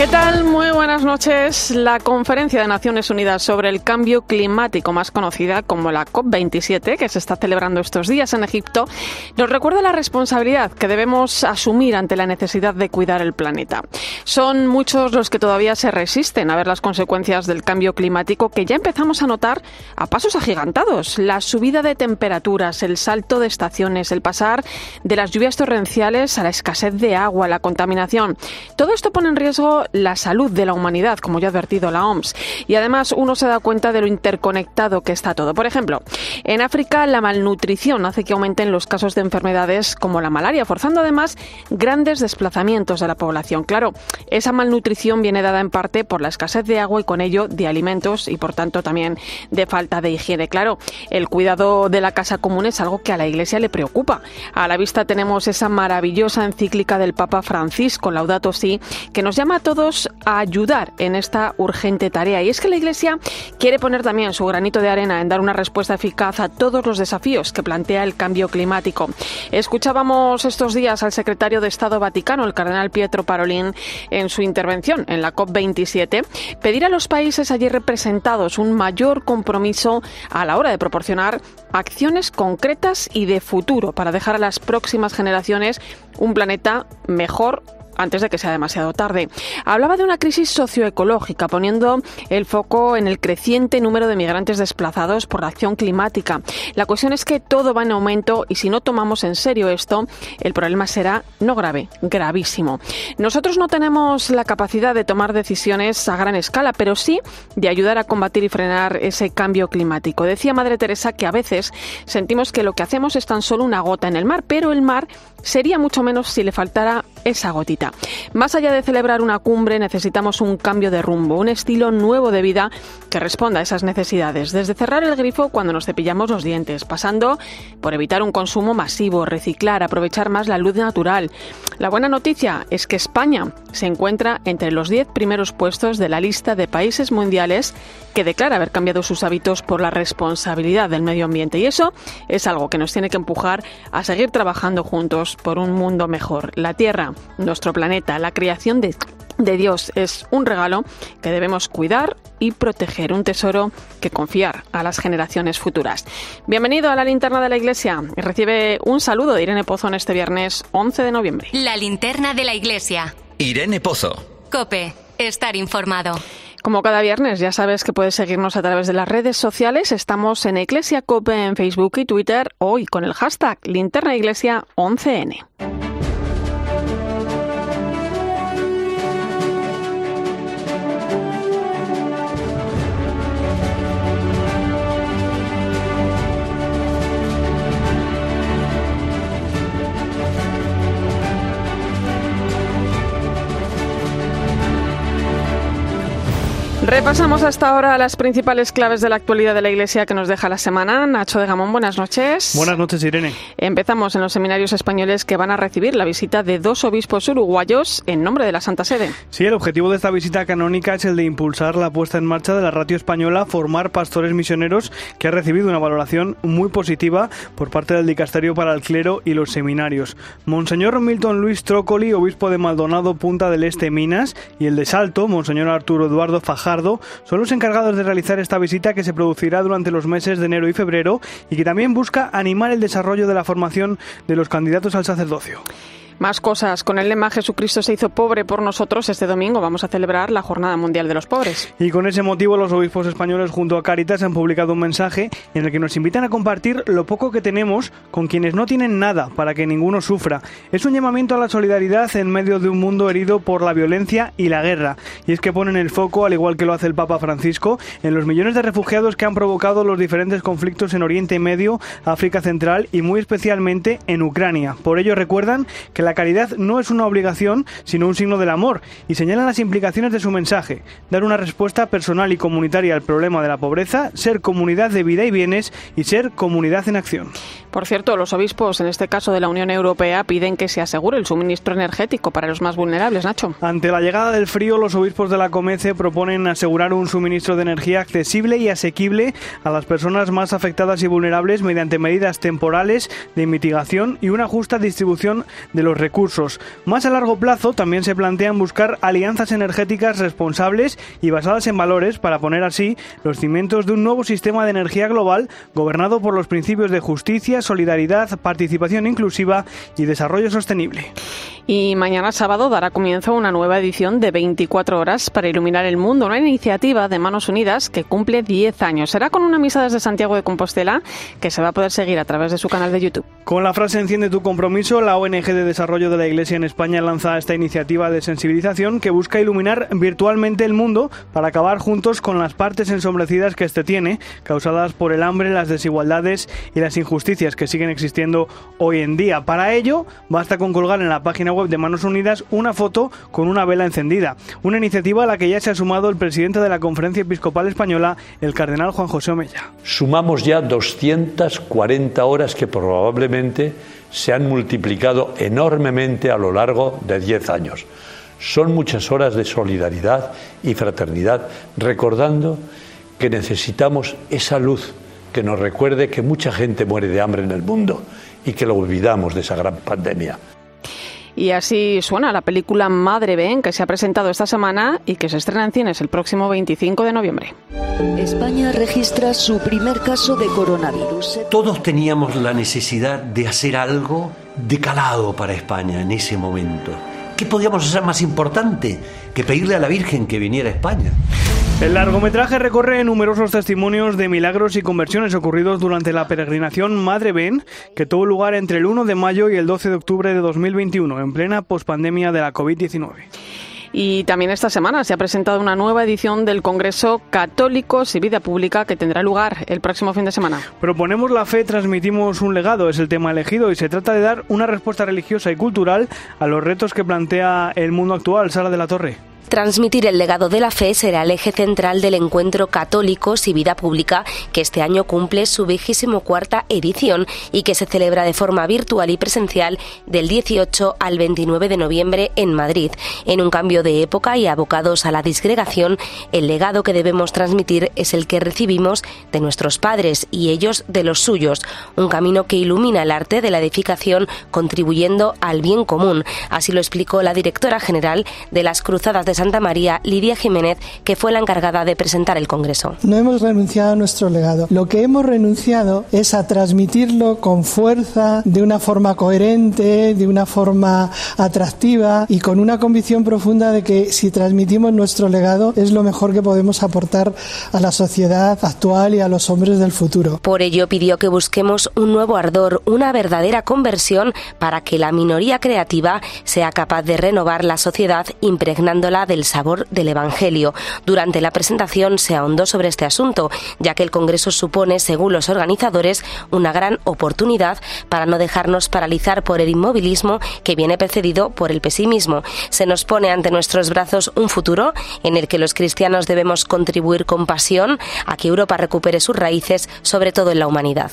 ¿Qué tal? Muy buenas noches. La Conferencia de Naciones Unidas sobre el Cambio Climático, más conocida como la COP27, que se está celebrando estos días en Egipto, nos recuerda la responsabilidad que debemos asumir ante la necesidad de cuidar el planeta. Son muchos los que todavía se resisten a ver las consecuencias del cambio climático que ya empezamos a notar a pasos agigantados. La subida de temperaturas, el salto de estaciones, el pasar de las lluvias torrenciales a la escasez de agua, la contaminación. Todo esto pone en riesgo la salud de la humanidad, como ya ha advertido la OMS. Y además uno se da cuenta de lo interconectado que está todo. Por ejemplo, en África la malnutrición hace que aumenten los casos de enfermedades como la malaria, forzando además grandes desplazamientos de la población. Claro, esa malnutrición viene dada en parte por la escasez de agua y con ello de alimentos y por tanto también de falta de higiene. Claro, el cuidado de la casa común es algo que a la Iglesia le preocupa. A la vista tenemos esa maravillosa encíclica del Papa Francisco, Laudato Si, que nos llama a todos a ayudar en esta urgente tarea. Y es que la Iglesia quiere poner también su granito de arena en dar una respuesta eficaz a todos los desafíos que plantea el cambio climático. Escuchábamos estos días al secretario de Estado Vaticano, el cardenal Pietro Parolin, en su intervención en la COP27, pedir a los países allí representados un mayor compromiso a la hora de proporcionar acciones concretas y de futuro para dejar a las próximas generaciones un planeta mejor antes de que sea demasiado tarde. Hablaba de una crisis socioecológica, poniendo el foco en el creciente número de migrantes desplazados por la acción climática. La cuestión es que todo va en aumento y si no tomamos en serio esto, el problema será no grave, gravísimo. Nosotros no tenemos la capacidad de tomar decisiones a gran escala, pero sí de ayudar a combatir y frenar ese cambio climático. Decía Madre Teresa que a veces sentimos que lo que hacemos es tan solo una gota en el mar, pero el mar sería mucho menos si le faltara esa gotita. Más allá de celebrar una cumbre, necesitamos un cambio de rumbo, un estilo nuevo de vida que responda a esas necesidades. Desde cerrar el grifo cuando nos cepillamos los dientes, pasando por evitar un consumo masivo, reciclar, aprovechar más la luz natural. La buena noticia es que España se encuentra entre los 10 primeros puestos de la lista de países mundiales que declara haber cambiado sus hábitos por la responsabilidad del medio ambiente. Y eso es algo que nos tiene que empujar a seguir trabajando juntos por un mundo mejor. La Tierra, nuestro planeta, la creación de, de Dios es un regalo que debemos cuidar y proteger, un tesoro que confiar a las generaciones futuras. Bienvenido a la linterna de la iglesia y recibe un saludo de Irene Pozo en este viernes 11 de noviembre. La linterna de la iglesia. Irene Pozo. Cope, estar informado. Como cada viernes, ya sabes que puedes seguirnos a través de las redes sociales. Estamos en Iglesia Cope en Facebook y Twitter hoy con el hashtag Linterna Iglesia 11N. Repasamos hasta ahora las principales claves de la actualidad de la Iglesia que nos deja la semana. Nacho de Gamón, buenas noches. Buenas noches, Irene. Empezamos en los seminarios españoles que van a recibir la visita de dos obispos uruguayos en nombre de la Santa Sede. Sí, el objetivo de esta visita canónica es el de impulsar la puesta en marcha de la ratio española Formar Pastores Misioneros, que ha recibido una valoración muy positiva por parte del Dicasterio para el Clero y los seminarios. Monseñor Milton Luis Trócoli, obispo de Maldonado, Punta del Este, Minas, y el de Salto, Monseñor Arturo Eduardo Fajardo, son los encargados de realizar esta visita que se producirá durante los meses de enero y febrero y que también busca animar el desarrollo de la formación de los candidatos al sacerdocio. Más cosas. Con el lema Jesucristo se hizo pobre por nosotros, este domingo vamos a celebrar la Jornada Mundial de los Pobres. Y con ese motivo los obispos españoles junto a Caritas han publicado un mensaje en el que nos invitan a compartir lo poco que tenemos con quienes no tienen nada para que ninguno sufra. Es un llamamiento a la solidaridad en medio de un mundo herido por la violencia y la guerra. Y es que ponen el foco, al igual que lo hace el Papa Francisco, en los millones de refugiados que han provocado los diferentes conflictos en Oriente Medio, África Central y muy especialmente en Ucrania. Por ello recuerdan que la la caridad no es una obligación, sino un signo del amor, y señalan las implicaciones de su mensaje, dar una respuesta personal y comunitaria al problema de la pobreza, ser comunidad de vida y bienes y ser comunidad en acción. Por cierto, los obispos, en este caso de la Unión Europea, piden que se asegure el suministro energético para los más vulnerables, Nacho. Ante la llegada del frío, los obispos de la Comece proponen asegurar un suministro de energía accesible y asequible a las personas más afectadas y vulnerables mediante medidas temporales de mitigación y una justa distribución de los recursos. Más a largo plazo, también se plantean buscar alianzas energéticas responsables y basadas en valores para poner así los cimientos de un nuevo sistema de energía global gobernado por los principios de justicia, solidaridad, participación inclusiva y desarrollo sostenible. Y mañana sábado dará comienzo una nueva edición de 24 horas para iluminar el mundo, una iniciativa de Manos Unidas que cumple 10 años. Será con una misa desde Santiago de Compostela que se va a poder seguir a través de su canal de YouTube. Con la frase Enciende tu compromiso, la ONG de Desarrollo de la Iglesia en España lanza esta iniciativa de sensibilización que busca iluminar virtualmente el mundo para acabar juntos con las partes ensombrecidas que este tiene, causadas por el hambre, las desigualdades y las injusticias que siguen existiendo hoy en día. Para ello, basta con colgar en la página web de Manos Unidas una foto con una vela encendida, una iniciativa a la que ya se ha sumado el presidente de la Conferencia Episcopal Española, el cardenal Juan José Omella. Sumamos ya 240 horas que probablemente se han multiplicado enormemente a lo largo de 10 años. Son muchas horas de solidaridad y fraternidad, recordando que necesitamos esa luz que nos recuerde que mucha gente muere de hambre en el mundo y que lo olvidamos de esa gran pandemia. Y así suena la película Madre Ben, que se ha presentado esta semana y que se estrena en cines el próximo 25 de noviembre. España registra su primer caso de coronavirus. Todos teníamos la necesidad de hacer algo de calado para España en ese momento. ¿Qué podíamos hacer más importante que pedirle a la Virgen que viniera a España? El largometraje recorre numerosos testimonios de milagros y conversiones ocurridos durante la peregrinación Madre Ben, que tuvo lugar entre el 1 de mayo y el 12 de octubre de 2021, en plena pospandemia de la COVID-19. Y también esta semana se ha presentado una nueva edición del Congreso Católicos y Vida Pública que tendrá lugar el próximo fin de semana. Proponemos la fe, transmitimos un legado, es el tema elegido y se trata de dar una respuesta religiosa y cultural a los retos que plantea el mundo actual. Sara de la Torre. Transmitir el legado de la fe será el eje central del encuentro Católicos y Vida Pública, que este año cumple su vigésimo cuarta edición y que se celebra de forma virtual y presencial del 18 al 29 de noviembre en Madrid. En un cambio de época y abocados a la disgregación, el legado que debemos transmitir es el que recibimos de nuestros padres y ellos de los suyos, un camino que ilumina el arte de la edificación contribuyendo al bien común. Así lo explicó la directora general de las Cruzadas de Santa María, Lidia Jiménez, que fue la encargada de presentar el Congreso. No hemos renunciado a nuestro legado. Lo que hemos renunciado es a transmitirlo con fuerza, de una forma coherente, de una forma atractiva y con una convicción profunda de que si transmitimos nuestro legado es lo mejor que podemos aportar a la sociedad actual y a los hombres del futuro. Por ello pidió que busquemos un nuevo ardor, una verdadera conversión para que la minoría creativa sea capaz de renovar la sociedad impregnándola del sabor del Evangelio. Durante la presentación se ahondó sobre este asunto, ya que el Congreso supone, según los organizadores, una gran oportunidad para no dejarnos paralizar por el inmovilismo que viene precedido por el pesimismo. Se nos pone ante nuestros brazos un futuro en el que los cristianos debemos contribuir con pasión a que Europa recupere sus raíces, sobre todo en la humanidad.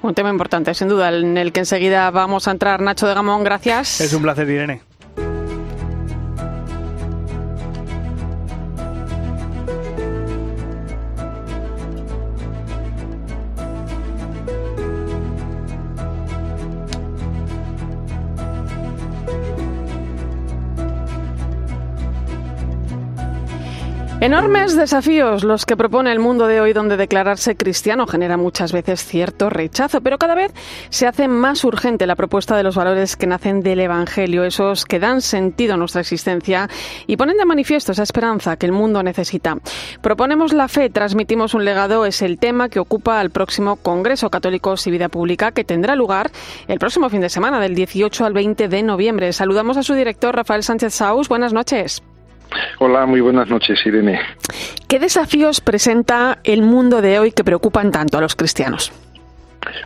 Un tema importante, sin duda, en el que enseguida vamos a entrar. Nacho de Gamón, gracias. Es un placer, Irene. Enormes desafíos los que propone el mundo de hoy donde declararse cristiano genera muchas veces cierto rechazo, pero cada vez se hace más urgente la propuesta de los valores que nacen del Evangelio, esos que dan sentido a nuestra existencia y ponen de manifiesto esa esperanza que el mundo necesita. Proponemos la fe, transmitimos un legado, es el tema que ocupa al próximo Congreso Católicos y Vida Pública que tendrá lugar el próximo fin de semana, del 18 al 20 de noviembre. Saludamos a su director Rafael Sánchez Saus. Buenas noches. Hola, muy buenas noches, Irene. ¿Qué desafíos presenta el mundo de hoy que preocupan tanto a los cristianos?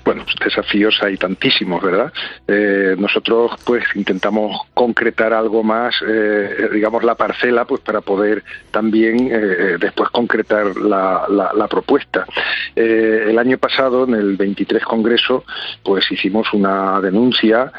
Bueno, desafíos hay tantísimos, ¿verdad? Eh, nosotros pues intentamos concretar algo más, eh, digamos, la parcela, pues para poder también eh, después concretar la, la propuesta. el año pasado, en el 23 Congreso, pues hicimos una denuncia,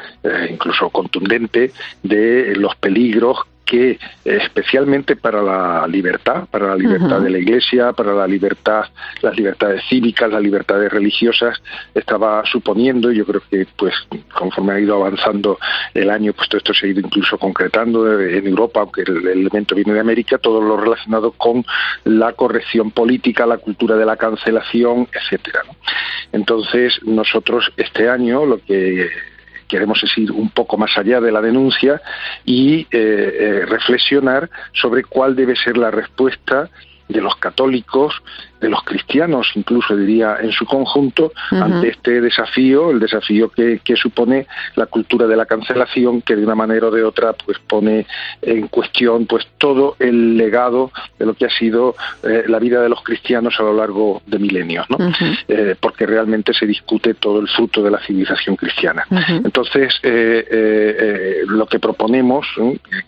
incluso contundente, de los peligros que especialmente para la libertad, para la libertad de la Iglesia, para la libertad, las libertades cívicas, las libertades religiosas, estaba suponiendo, yo creo que pues conforme ha ido avanzando el año, pues todo esto se ha ido incluso concretando en Europa, aunque el, elemento viene de América, todo lo relacionado con la corrección política, la cultura de la cancelación, etcétera. Entonces, nosotros este año lo que queremos ir un poco más allá de la denuncia y eh, eh, reflexionar sobre cuál debe ser la respuesta de los católicos de los cristianos, incluso diría en su conjunto, ante este desafío, el desafío que, supone la cultura de la cancelación, que de una manera o de otra pues pone en cuestión pues todo el legado de lo que ha sido eh, la vida de los cristianos a lo largo de milenios, ¿no? Eh, porque realmente se discute todo el fruto de la civilización cristiana. Entonces, eh, lo que proponemos,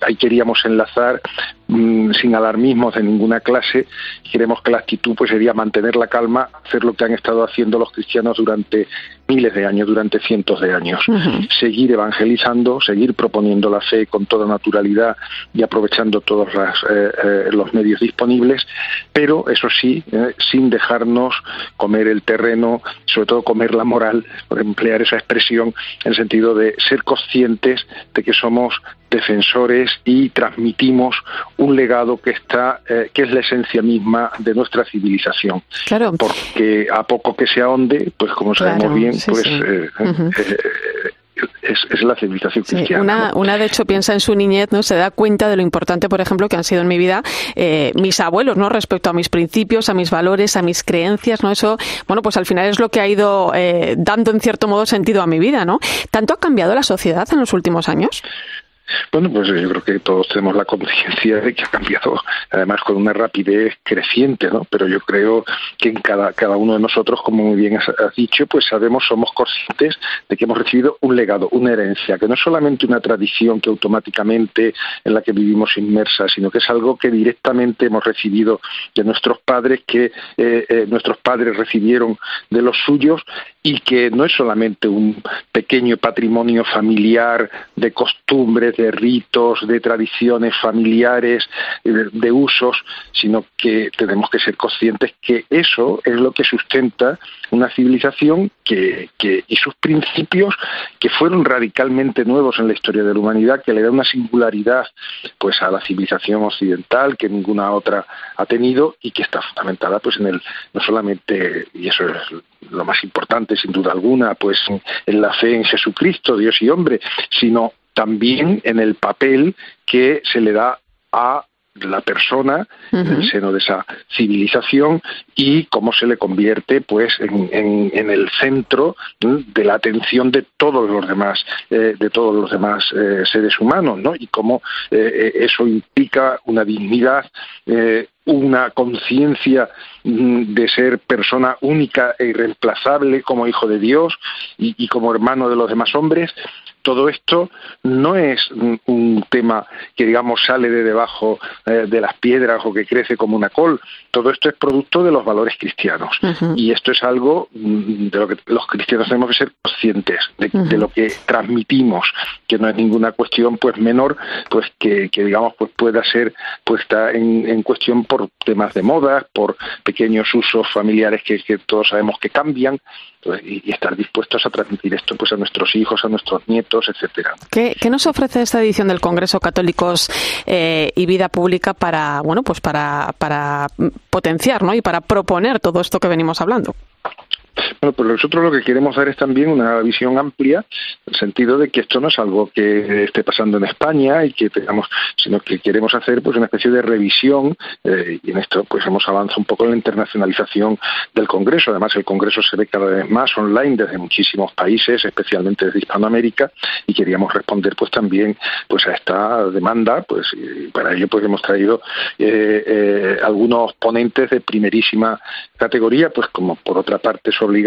ahí queríamos enlazar mm, sin alarmismos de ninguna clase, queremos que la actitud pues mantener la calma, hacer lo que han estado haciendo los cristianos durante miles de años, durante cientos de años. Seguir evangelizando, seguir proponiendo la fe con toda naturalidad y aprovechando todos eh, eh, los medios disponibles, pero eso sí, eh, sin dejarnos comer el terreno, sobre todo comer la moral, por emplear esa expresión, en el sentido de ser conscientes de que somos defensores y transmitimos un legado que está que es la esencia misma de nuestra civilización. Claro. Porque a poco que se ahonde pues como sabemos bien pues eh, eh, es, la civilización cristiana. una, de hecho piensa en su niñez, ¿no? Se da cuenta de lo importante, por ejemplo, que han sido en mi vida eh, mis abuelos, ¿no? Respecto a mis principios, a mis valores, a mis creencias, ¿no? Eso, bueno, pues al final es lo que ha ido dando en cierto modo sentido a mi vida, ¿no? ¿Tanto ha cambiado la sociedad en los últimos años? Bueno, pues yo creo que todos tenemos la conciencia de que ha cambiado, además con una rapidez creciente, ¿no? Pero yo creo que en cada, cada uno de nosotros, como muy bien has, dicho, pues sabemos, somos conscientes de que hemos recibido un legado, una herencia, que no es solamente una tradición que automáticamente en la que vivimos inmersa, sino que es algo que directamente hemos recibido de nuestros padres, que eh, eh, nuestros padres recibieron de los suyos y que no es solamente un pequeño patrimonio familiar de costumbres, de ritos, de tradiciones familiares, de, usos, sino que tenemos que ser conscientes que eso es lo que sustenta una civilización que, y sus principios que fueron radicalmente nuevos en la historia de la humanidad, que le da una singularidad pues a la civilización occidental que ninguna otra ha tenido y que está fundamentada pues en el no solamente y eso es lo más importante sin duda alguna pues en la fe en Jesucristo Dios y hombre sino también en el papel que se le da a la persona en el seno de esa civilización y cómo se le convierte pues en, el centro de la atención de todos los demás eh, de todos los demás eh, seres humanos ¿no? y cómo eh, eso implica una dignidad una conciencia de ser persona única e irreemplazable como hijo de Dios y, como hermano de los demás hombres todo esto no es un tema que, digamos, sale de debajo eh, de las piedras o que crece como una col. Todo esto es producto de los valores cristianos. Y esto es algo mm, de lo que los cristianos tenemos que ser conscientes de, lo que transmitimos, que no es ninguna cuestión pues menor, pues que, digamos, pues pueda ser puesta en, cuestión por temas de moda, por pequeños usos familiares que todos sabemos que cambian, y, estar dispuestos a transmitir esto pues a nuestros hijos, a nuestros nietos, etcétera. ¿Qué, nos ofrece esta edición del Congreso Católicos eh, y Vida Pública para bueno pues para, para potenciar ¿no? y para proponer todo esto que venimos hablando? Bueno, pues nosotros lo que queremos dar es también una visión amplia, en el sentido de que esto no es algo que esté pasando en España y que tengamos, sino que queremos hacer pues una especie de revisión eh, y en esto pues hemos avanzado un poco en la internacionalización del Congreso. Además el Congreso se ve cada vez más online desde muchísimos países, especialmente desde Hispanoamérica, y queríamos responder pues también pues a esta demanda, pues y para ello pues hemos traído eh, eh, algunos ponentes de primerísima categoría, pues como por otra parte sobre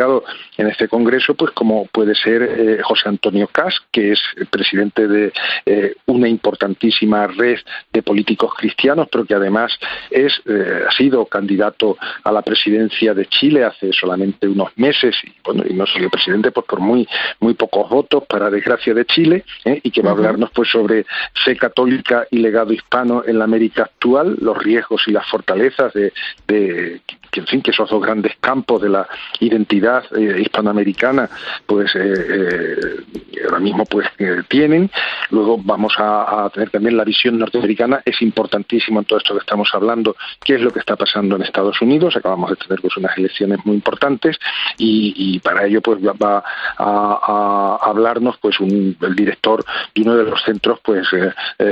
en este Congreso, pues como puede ser eh, José Antonio Cas, que es presidente de eh, una importantísima red de políticos cristianos, pero que además es ha sido candidato a la presidencia de Chile hace solamente unos meses y, bueno, y no salió presidente pues por muy muy pocos votos para desgracia de Chile y que va a hablarnos pues sobre fe católica y legado hispano en la América actual, los riesgos y las fortalezas de, de que en fin que esos dos grandes campos de la identidad eh, hispanoamericana pues eh, eh, ahora mismo pues tienen. Luego vamos a, tener también la visión norteamericana. Es importantísimo en todo esto que estamos hablando qué es lo que está pasando en Estados Unidos. Acabamos de tener pues unas elecciones muy importantes y, para ello pues va a, hablarnos pues un, el director de uno de los centros pues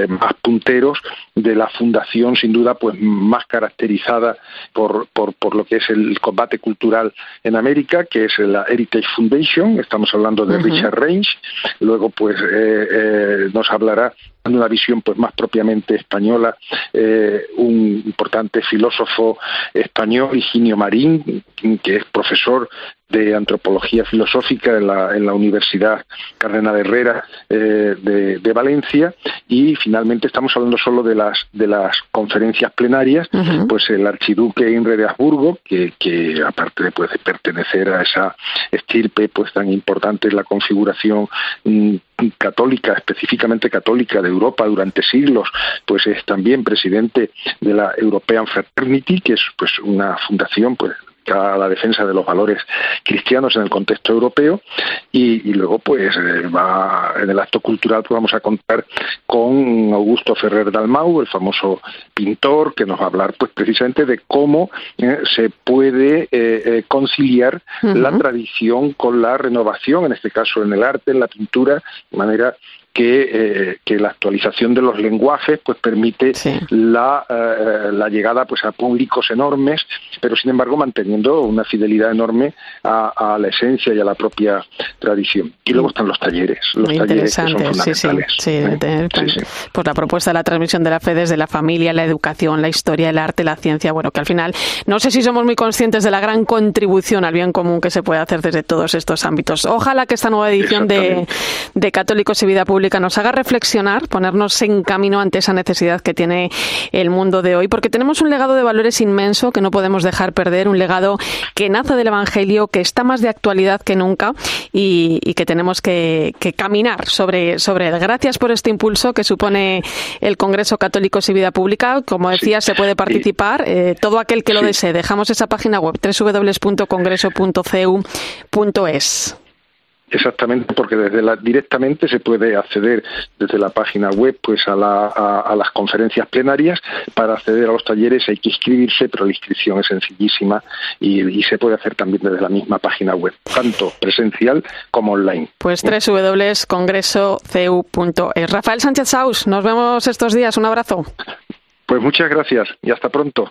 más punteros de la fundación sin duda pues más caracterizada por, por lo que es el combate cultural en América, que es la Heritage Foundation, estamos hablando de Richard Range, luego pues eh, eh, nos hablará en una visión pues más propiamente española eh, un importante filósofo español Higinio Marín que es profesor de antropología filosófica en la, en la Universidad Cardenal Herrera eh, de, Valencia. Y finalmente estamos hablando solo de las de las conferencias plenarias pues el archiduque Inre de Habsburgo que, que aparte de, pues, de pertenecer a esa estirpe pues tan importante en la configuración mm, católica, específicamente católica de Europa durante siglos, pues es también presidente de la European Fraternity, que es pues una fundación pues a la defensa de los valores cristianos en el contexto europeo y, luego pues eh, va en el acto cultural pues vamos a contar con Augusto Ferrer Dalmau el famoso pintor que nos va a hablar pues precisamente de cómo eh, se puede eh, conciliar la tradición con la renovación en este caso en el arte en la pintura de manera que, eh, que, la actualización de los lenguajes pues permite la, eh, la, llegada pues a públicos enormes pero sin embargo manteniendo una fidelidad enorme a, la esencia y a la propia tradición. Y luego están los talleres los Muy talleres sí, sí, sí, pues la propuesta de la transmisión de la fe desde la familia la educación la historia el arte la ciencia bueno que al final no sé si somos muy conscientes de la gran contribución al bien común que se puede hacer desde todos estos ámbitos. Ojalá que esta nueva edición de, de Católicos y Vida Pública nos haga reflexionar, ponernos en camino ante esa necesidad que tiene el mundo de hoy, porque tenemos un legado de valores inmenso que no podemos dejar perder, un legado que nace del Evangelio, que está más de actualidad que nunca y, que tenemos que, caminar sobre, sobre él. Gracias por este impulso que supone el Congreso Católico y Vida Pública. Como decía, se puede participar eh, todo aquel que lo desee. Dejamos esa página web www.congreso.cu.es. Exactamente, porque desde la, directamente se puede acceder desde la página web pues a, la, a, las conferencias plenarias. Para acceder a los talleres hay que inscribirse, pero la inscripción es sencillísima y, se puede hacer también desde la misma página web, tanto presencial como online. Pues www.congresocu.es. Rafael Sánchez Saus, nos vemos estos días. Un abrazo. Pues muchas gracias y hasta pronto.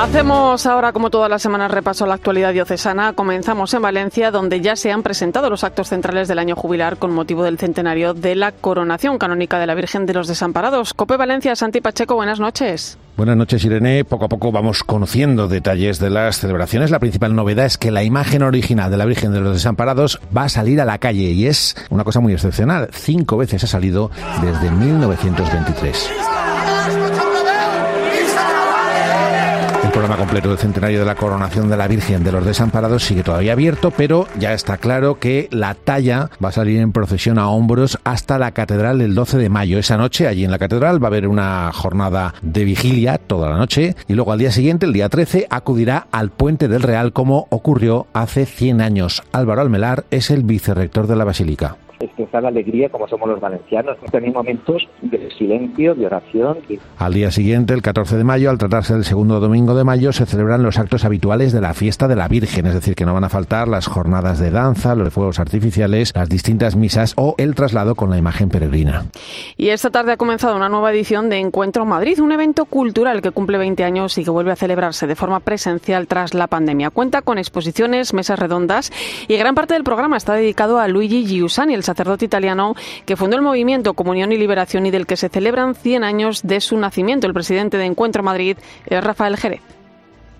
Hacemos ahora, como todas las semanas, repaso a la actualidad diocesana. Comenzamos en Valencia, donde ya se han presentado los actos centrales del año jubilar con motivo del centenario de la coronación canónica de la Virgen de los Desamparados. Cope Valencia, Santi Pacheco, buenas noches. Buenas noches, Irene. Poco a poco vamos conociendo detalles de las celebraciones. La principal novedad es que la imagen original de la Virgen de los Desamparados va a salir a la calle y es una cosa muy excepcional. Cinco veces ha salido desde 1923. Programa completo del centenario de la coronación de la Virgen de los Desamparados sigue todavía abierto, pero ya está claro que la talla va a salir en procesión a hombros hasta la catedral el 12 de mayo. Esa noche, allí en la catedral, va a haber una jornada de vigilia toda la noche y luego al día siguiente, el día 13, acudirá al Puente del Real como ocurrió hace 100 años. Álvaro Almelar es el vicerrector de la Basílica expresar la alegría como somos los valencianos. Tener momentos de silencio, de oración. Al día siguiente, el 14 de mayo, al tratarse del segundo domingo de mayo, se celebran los actos habituales de la fiesta de la Virgen, es decir, que no van a faltar las jornadas de danza, los fuegos artificiales, las distintas misas o el traslado con la imagen peregrina. Y esta tarde ha comenzado una nueva edición de Encuentro Madrid, un evento cultural que cumple 20 años y que vuelve a celebrarse de forma presencial tras la pandemia. Cuenta con exposiciones, mesas redondas y gran parte del programa está dedicado a Luigi Giussani, el sacerdote italiano que fundó el movimiento Comunión y Liberación y del que se celebran 100 años de su nacimiento. El presidente de Encuentro Madrid es Rafael Jerez.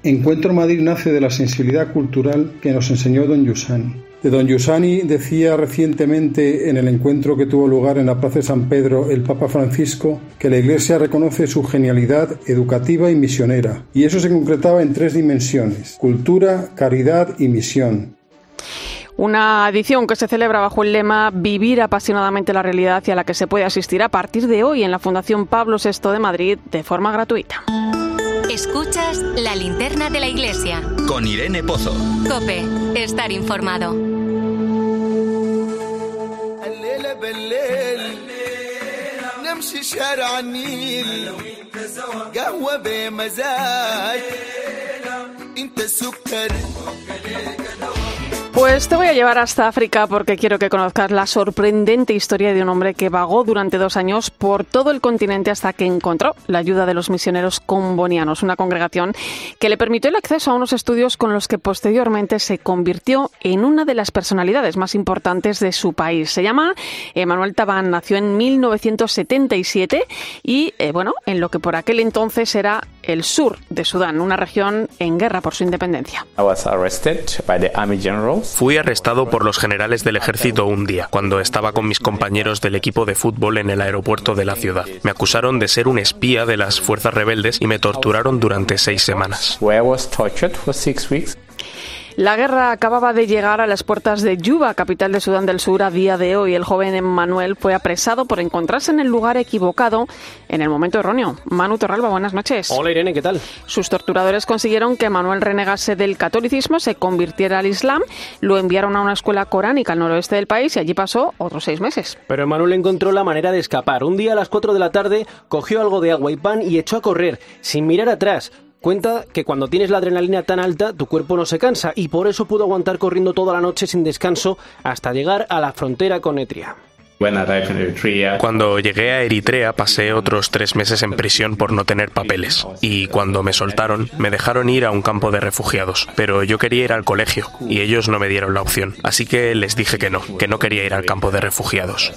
Encuentro Madrid nace de la sensibilidad cultural que nos enseñó don Giussani. De don Giussani decía recientemente en el encuentro que tuvo lugar en la Plaza de San Pedro el Papa Francisco que la Iglesia reconoce su genialidad educativa y misionera, y eso se concretaba en tres dimensiones, cultura, caridad y misión. Una edición que se celebra bajo el lema Vivir apasionadamente la realidad y a la que se puede asistir a partir de hoy en la Fundación Pablo VI de Madrid de forma gratuita. Escuchas la linterna de la iglesia. Con Irene Pozo. Cope, estar informado. Pues te voy a llevar hasta África porque quiero que conozcas la sorprendente historia de un hombre que vagó durante dos años por todo el continente hasta que encontró la ayuda de los misioneros combonianos, una congregación que le permitió el acceso a unos estudios con los que posteriormente se convirtió en una de las personalidades más importantes de su país. Se llama Emanuel Tabán, nació en 1977 y, eh, bueno, en lo que por aquel entonces era el sur de Sudán, una región en guerra por su independencia. Fui arrestado por los generales del ejército un día, cuando estaba con mis compañeros del equipo de fútbol en el aeropuerto de la ciudad. Me acusaron de ser un espía de las fuerzas rebeldes y me torturaron durante seis semanas. La guerra acababa de llegar a las puertas de Yuba, capital de Sudán del Sur, a día de hoy. El joven Emmanuel fue apresado por encontrarse en el lugar equivocado en el momento erróneo. Manu Torralba, buenas noches. Hola Irene, ¿qué tal? Sus torturadores consiguieron que Manuel renegase del catolicismo, se convirtiera al Islam, lo enviaron a una escuela coránica al noroeste del país y allí pasó otros seis meses. Pero Emmanuel encontró la manera de escapar. Un día a las 4 de la tarde cogió algo de agua y pan y echó a correr, sin mirar atrás. Cuenta que cuando tienes la adrenalina tan alta, tu cuerpo no se cansa y por eso pudo aguantar corriendo toda la noche sin descanso hasta llegar a la frontera con Etria. Cuando llegué a Eritrea pasé otros tres meses en prisión por no tener papeles. Y cuando me soltaron me dejaron ir a un campo de refugiados, pero yo quería ir al colegio y ellos no me dieron la opción, así que les dije que no, que no quería ir al campo de refugiados.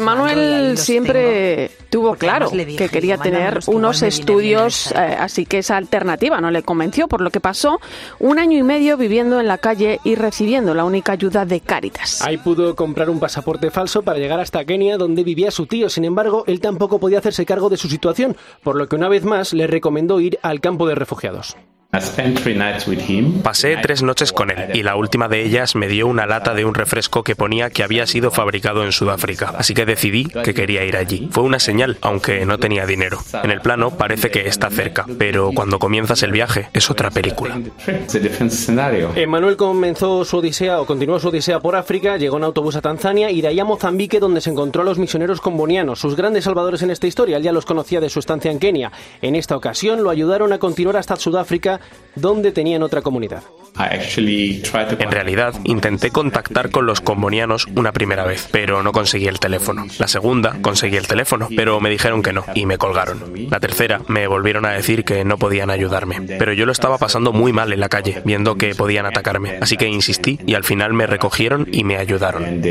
Manuel siempre tuvo claro que quería tener unos estudios, eh, así que esa alternativa no le convenció, por lo que pasó un año y medio viviendo en la calle y recibiendo la única ayuda de Cáritas. Ahí pudo comprar un pasaporte falso para llegar hasta Kenia, donde vivía su tío. Sin embargo, él tampoco podía hacerse cargo de su situación, por lo que una vez más le recomendó ir al campo de refugiados. Pasé tres noches con él y la última de ellas me dio una lata de un refresco que ponía que había sido fabricado en Sudáfrica, así que decidí que quería ir allí. Fue una señal, aunque no tenía dinero. En el plano parece que está cerca, pero cuando comienzas el viaje es otra película. Emanuel comenzó su odisea o continuó su odisea por África, llegó en autobús a Tanzania y de ahí a Mozambique donde se encontró a los misioneros combonianos, sus grandes salvadores en esta historia. Él ya los conocía de su estancia en Kenia. En esta ocasión lo ayudaron a continuar hasta Sudáfrica donde tenían otra comunidad. En realidad, intenté contactar con los combonianos una primera vez, pero no conseguí el teléfono. La segunda, conseguí el teléfono, pero me dijeron que no, y me colgaron. La tercera, me volvieron a decir que no podían ayudarme. Pero yo lo estaba pasando muy mal en la calle, viendo que podían atacarme. Así que insistí y al final me recogieron y me ayudaron.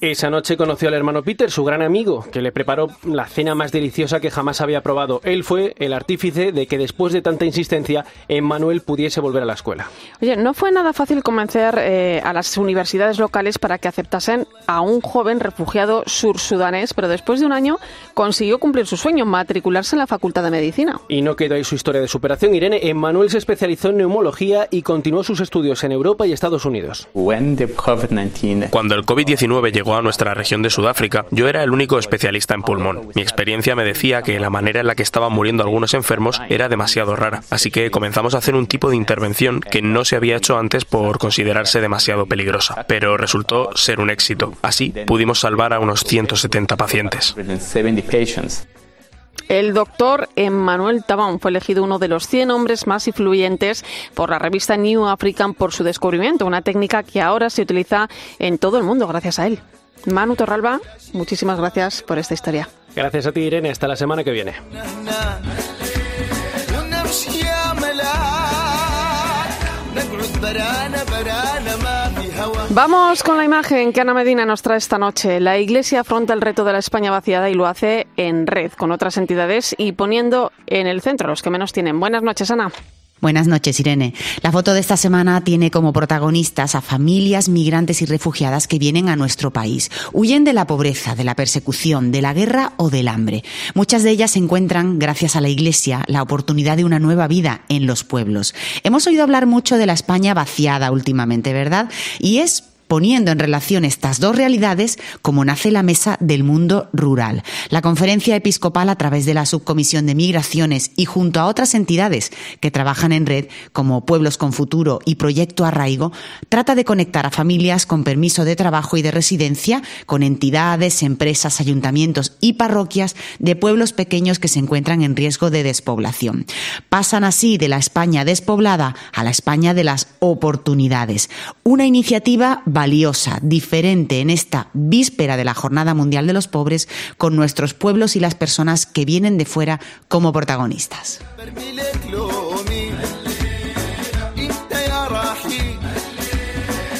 Esa noche conoció al hermano Peter, su gran amigo, que le preparó la cena más deliciosa que jamás había probado. Él fue el artífice de que después de tanta insistencia, Emmanuel pudiese volver a la escuela. Oye, no fue nada fácil convencer eh, a las universidades locales para que aceptasen a un joven refugiado sursudanés, pero después de un año consiguió cumplir su sueño, matricularse en la Facultad de Medicina. Y no quedó ahí su historia de superación. Irene, Emmanuel se especializó en neumología y continuó sus estudios en Europa y Estados Unidos. Cuando el COVID-19 llegó a nuestra región de Sudáfrica, yo era el único especialista en pulmón. Mi experiencia me decía que la manera en la que estaban muriendo algunos enfermos era demasiado rara, así que comenzamos a hacer un tipo de intervención que no se había hecho antes por considerarse demasiado peligrosa, pero resultó ser un éxito. Así pudimos salvar a unos 170 pacientes. El doctor Emmanuel Tabán fue elegido uno de los 100 hombres más influyentes por la revista New African por su descubrimiento, una técnica que ahora se utiliza en todo el mundo gracias a él. Manu Torralba, muchísimas gracias por esta historia. Gracias a ti, Irene. Hasta la semana que viene. Vamos con la imagen que Ana Medina nos trae esta noche. La Iglesia afronta el reto de la España vaciada y lo hace en red con otras entidades y poniendo en el centro los que menos tienen. Buenas noches, Ana. Buenas noches, Irene. La foto de esta semana tiene como protagonistas a familias migrantes y refugiadas que vienen a nuestro país. Huyen de la pobreza, de la persecución, de la guerra o del hambre. Muchas de ellas encuentran, gracias a la Iglesia, la oportunidad de una nueva vida en los pueblos. Hemos oído hablar mucho de la España vaciada últimamente, ¿verdad? Y es poniendo en relación estas dos realidades como nace la Mesa del Mundo Rural. La conferencia episcopal a través de la Subcomisión de Migraciones y junto a otras entidades que trabajan en red como Pueblos con Futuro y Proyecto Arraigo, trata de conectar a familias con permiso de trabajo y de residencia con entidades, empresas, ayuntamientos y parroquias de pueblos pequeños que se encuentran en riesgo de despoblación. Pasan así de la España despoblada a la España de las oportunidades. Una iniciativa valiosa, diferente en esta víspera de la Jornada Mundial de los Pobres con nuestros pueblos y las personas que vienen de fuera como protagonistas.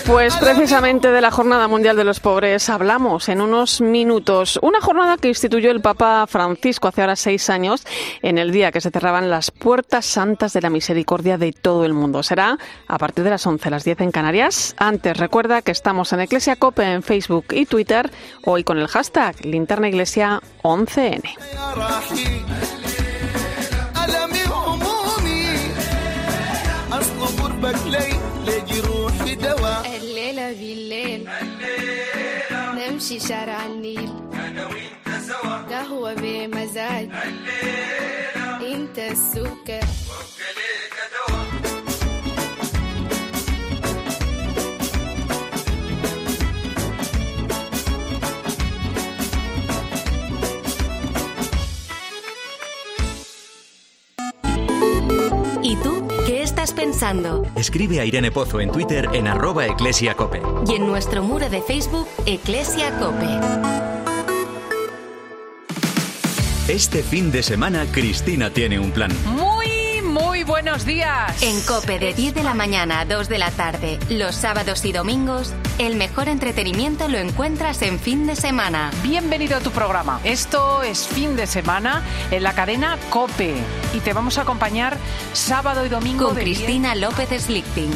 Pues precisamente de la Jornada Mundial de los Pobres hablamos en unos minutos. Una jornada que instituyó el Papa Francisco hace ahora seis años, en el día que se cerraban las puertas santas de la misericordia de todo el mundo. Será a partir de las 11, las 10 en Canarias. Antes, recuerda que estamos en Iglesia Cope en Facebook y Twitter, hoy con el hashtag Linterna Iglesia 11N. الليلة نمشي شارع النيل. أنا وأنت سوا قهوة بمزاج. الليلة أنت السكر. ¿Y tú? Estás pensando? Escribe a Irene Pozo en Twitter en arroba eclesiacope. Y en nuestro muro de Facebook, Eclesia Cope. Este fin de semana Cristina tiene un plan. Muy, buenos días. En Cope de 10 de la mañana a 2 de la tarde, los sábados y domingos, el mejor entretenimiento lo encuentras en fin de semana. Bienvenido a tu programa. Esto es fin de semana en la cadena Cope y te vamos a acompañar sábado y domingo Con de Cristina López Slichting.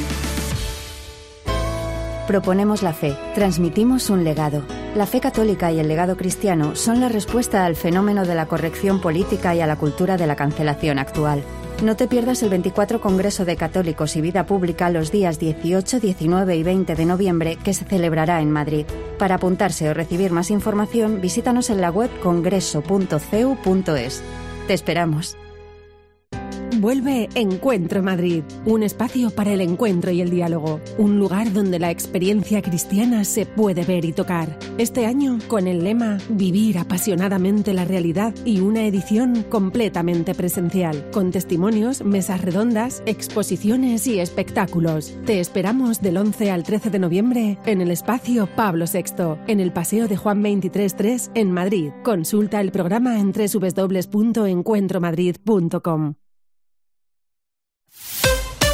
Proponemos la fe, transmitimos un legado. La fe católica y el legado cristiano son la respuesta al fenómeno de la corrección política y a la cultura de la cancelación actual. No te pierdas el 24 Congreso de Católicos y Vida Pública los días 18, 19 y 20 de noviembre que se celebrará en Madrid. Para apuntarse o recibir más información, visítanos en la web congreso.cu.es. Te esperamos. Vuelve Encuentro Madrid, un espacio para el encuentro y el diálogo, un lugar donde la experiencia cristiana se puede ver y tocar. Este año con el lema Vivir apasionadamente la realidad y una edición completamente presencial, con testimonios, mesas redondas, exposiciones y espectáculos. Te esperamos del 11 al 13 de noviembre en el espacio Pablo VI, en el Paseo de Juan 23.3 en Madrid. Consulta el programa en www.encuentromadrid.com.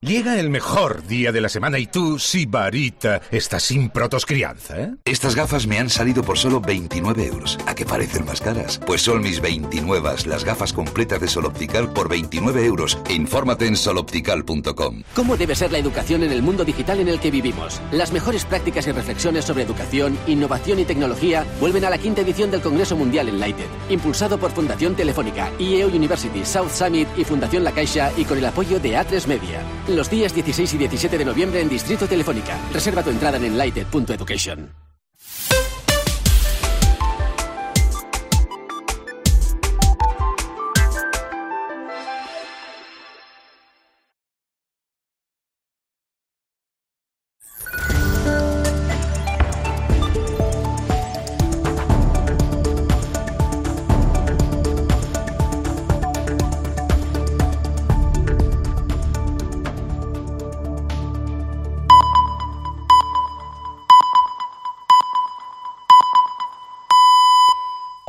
Llega el mejor día de la semana y tú, Sibarita, estás sin protos crianza, ¿eh? Estas gafas me han salido por solo 29 euros. ¿A qué parecen más caras? Pues son mis 29, las gafas completas de Sol Optical por 29 euros. Infórmate en soloptical.com. ¿Cómo debe ser la educación en el mundo digital en el que vivimos? Las mejores prácticas y reflexiones sobre educación, innovación y tecnología vuelven a la quinta edición del Congreso Mundial Enlighted, impulsado por Fundación Telefónica, IEO University, South Summit y Fundación La Caixa y con el apoyo de A3 Media. Los días 16 y 17 de noviembre en Distrito Telefónica. Reserva tu entrada en enlighted.education.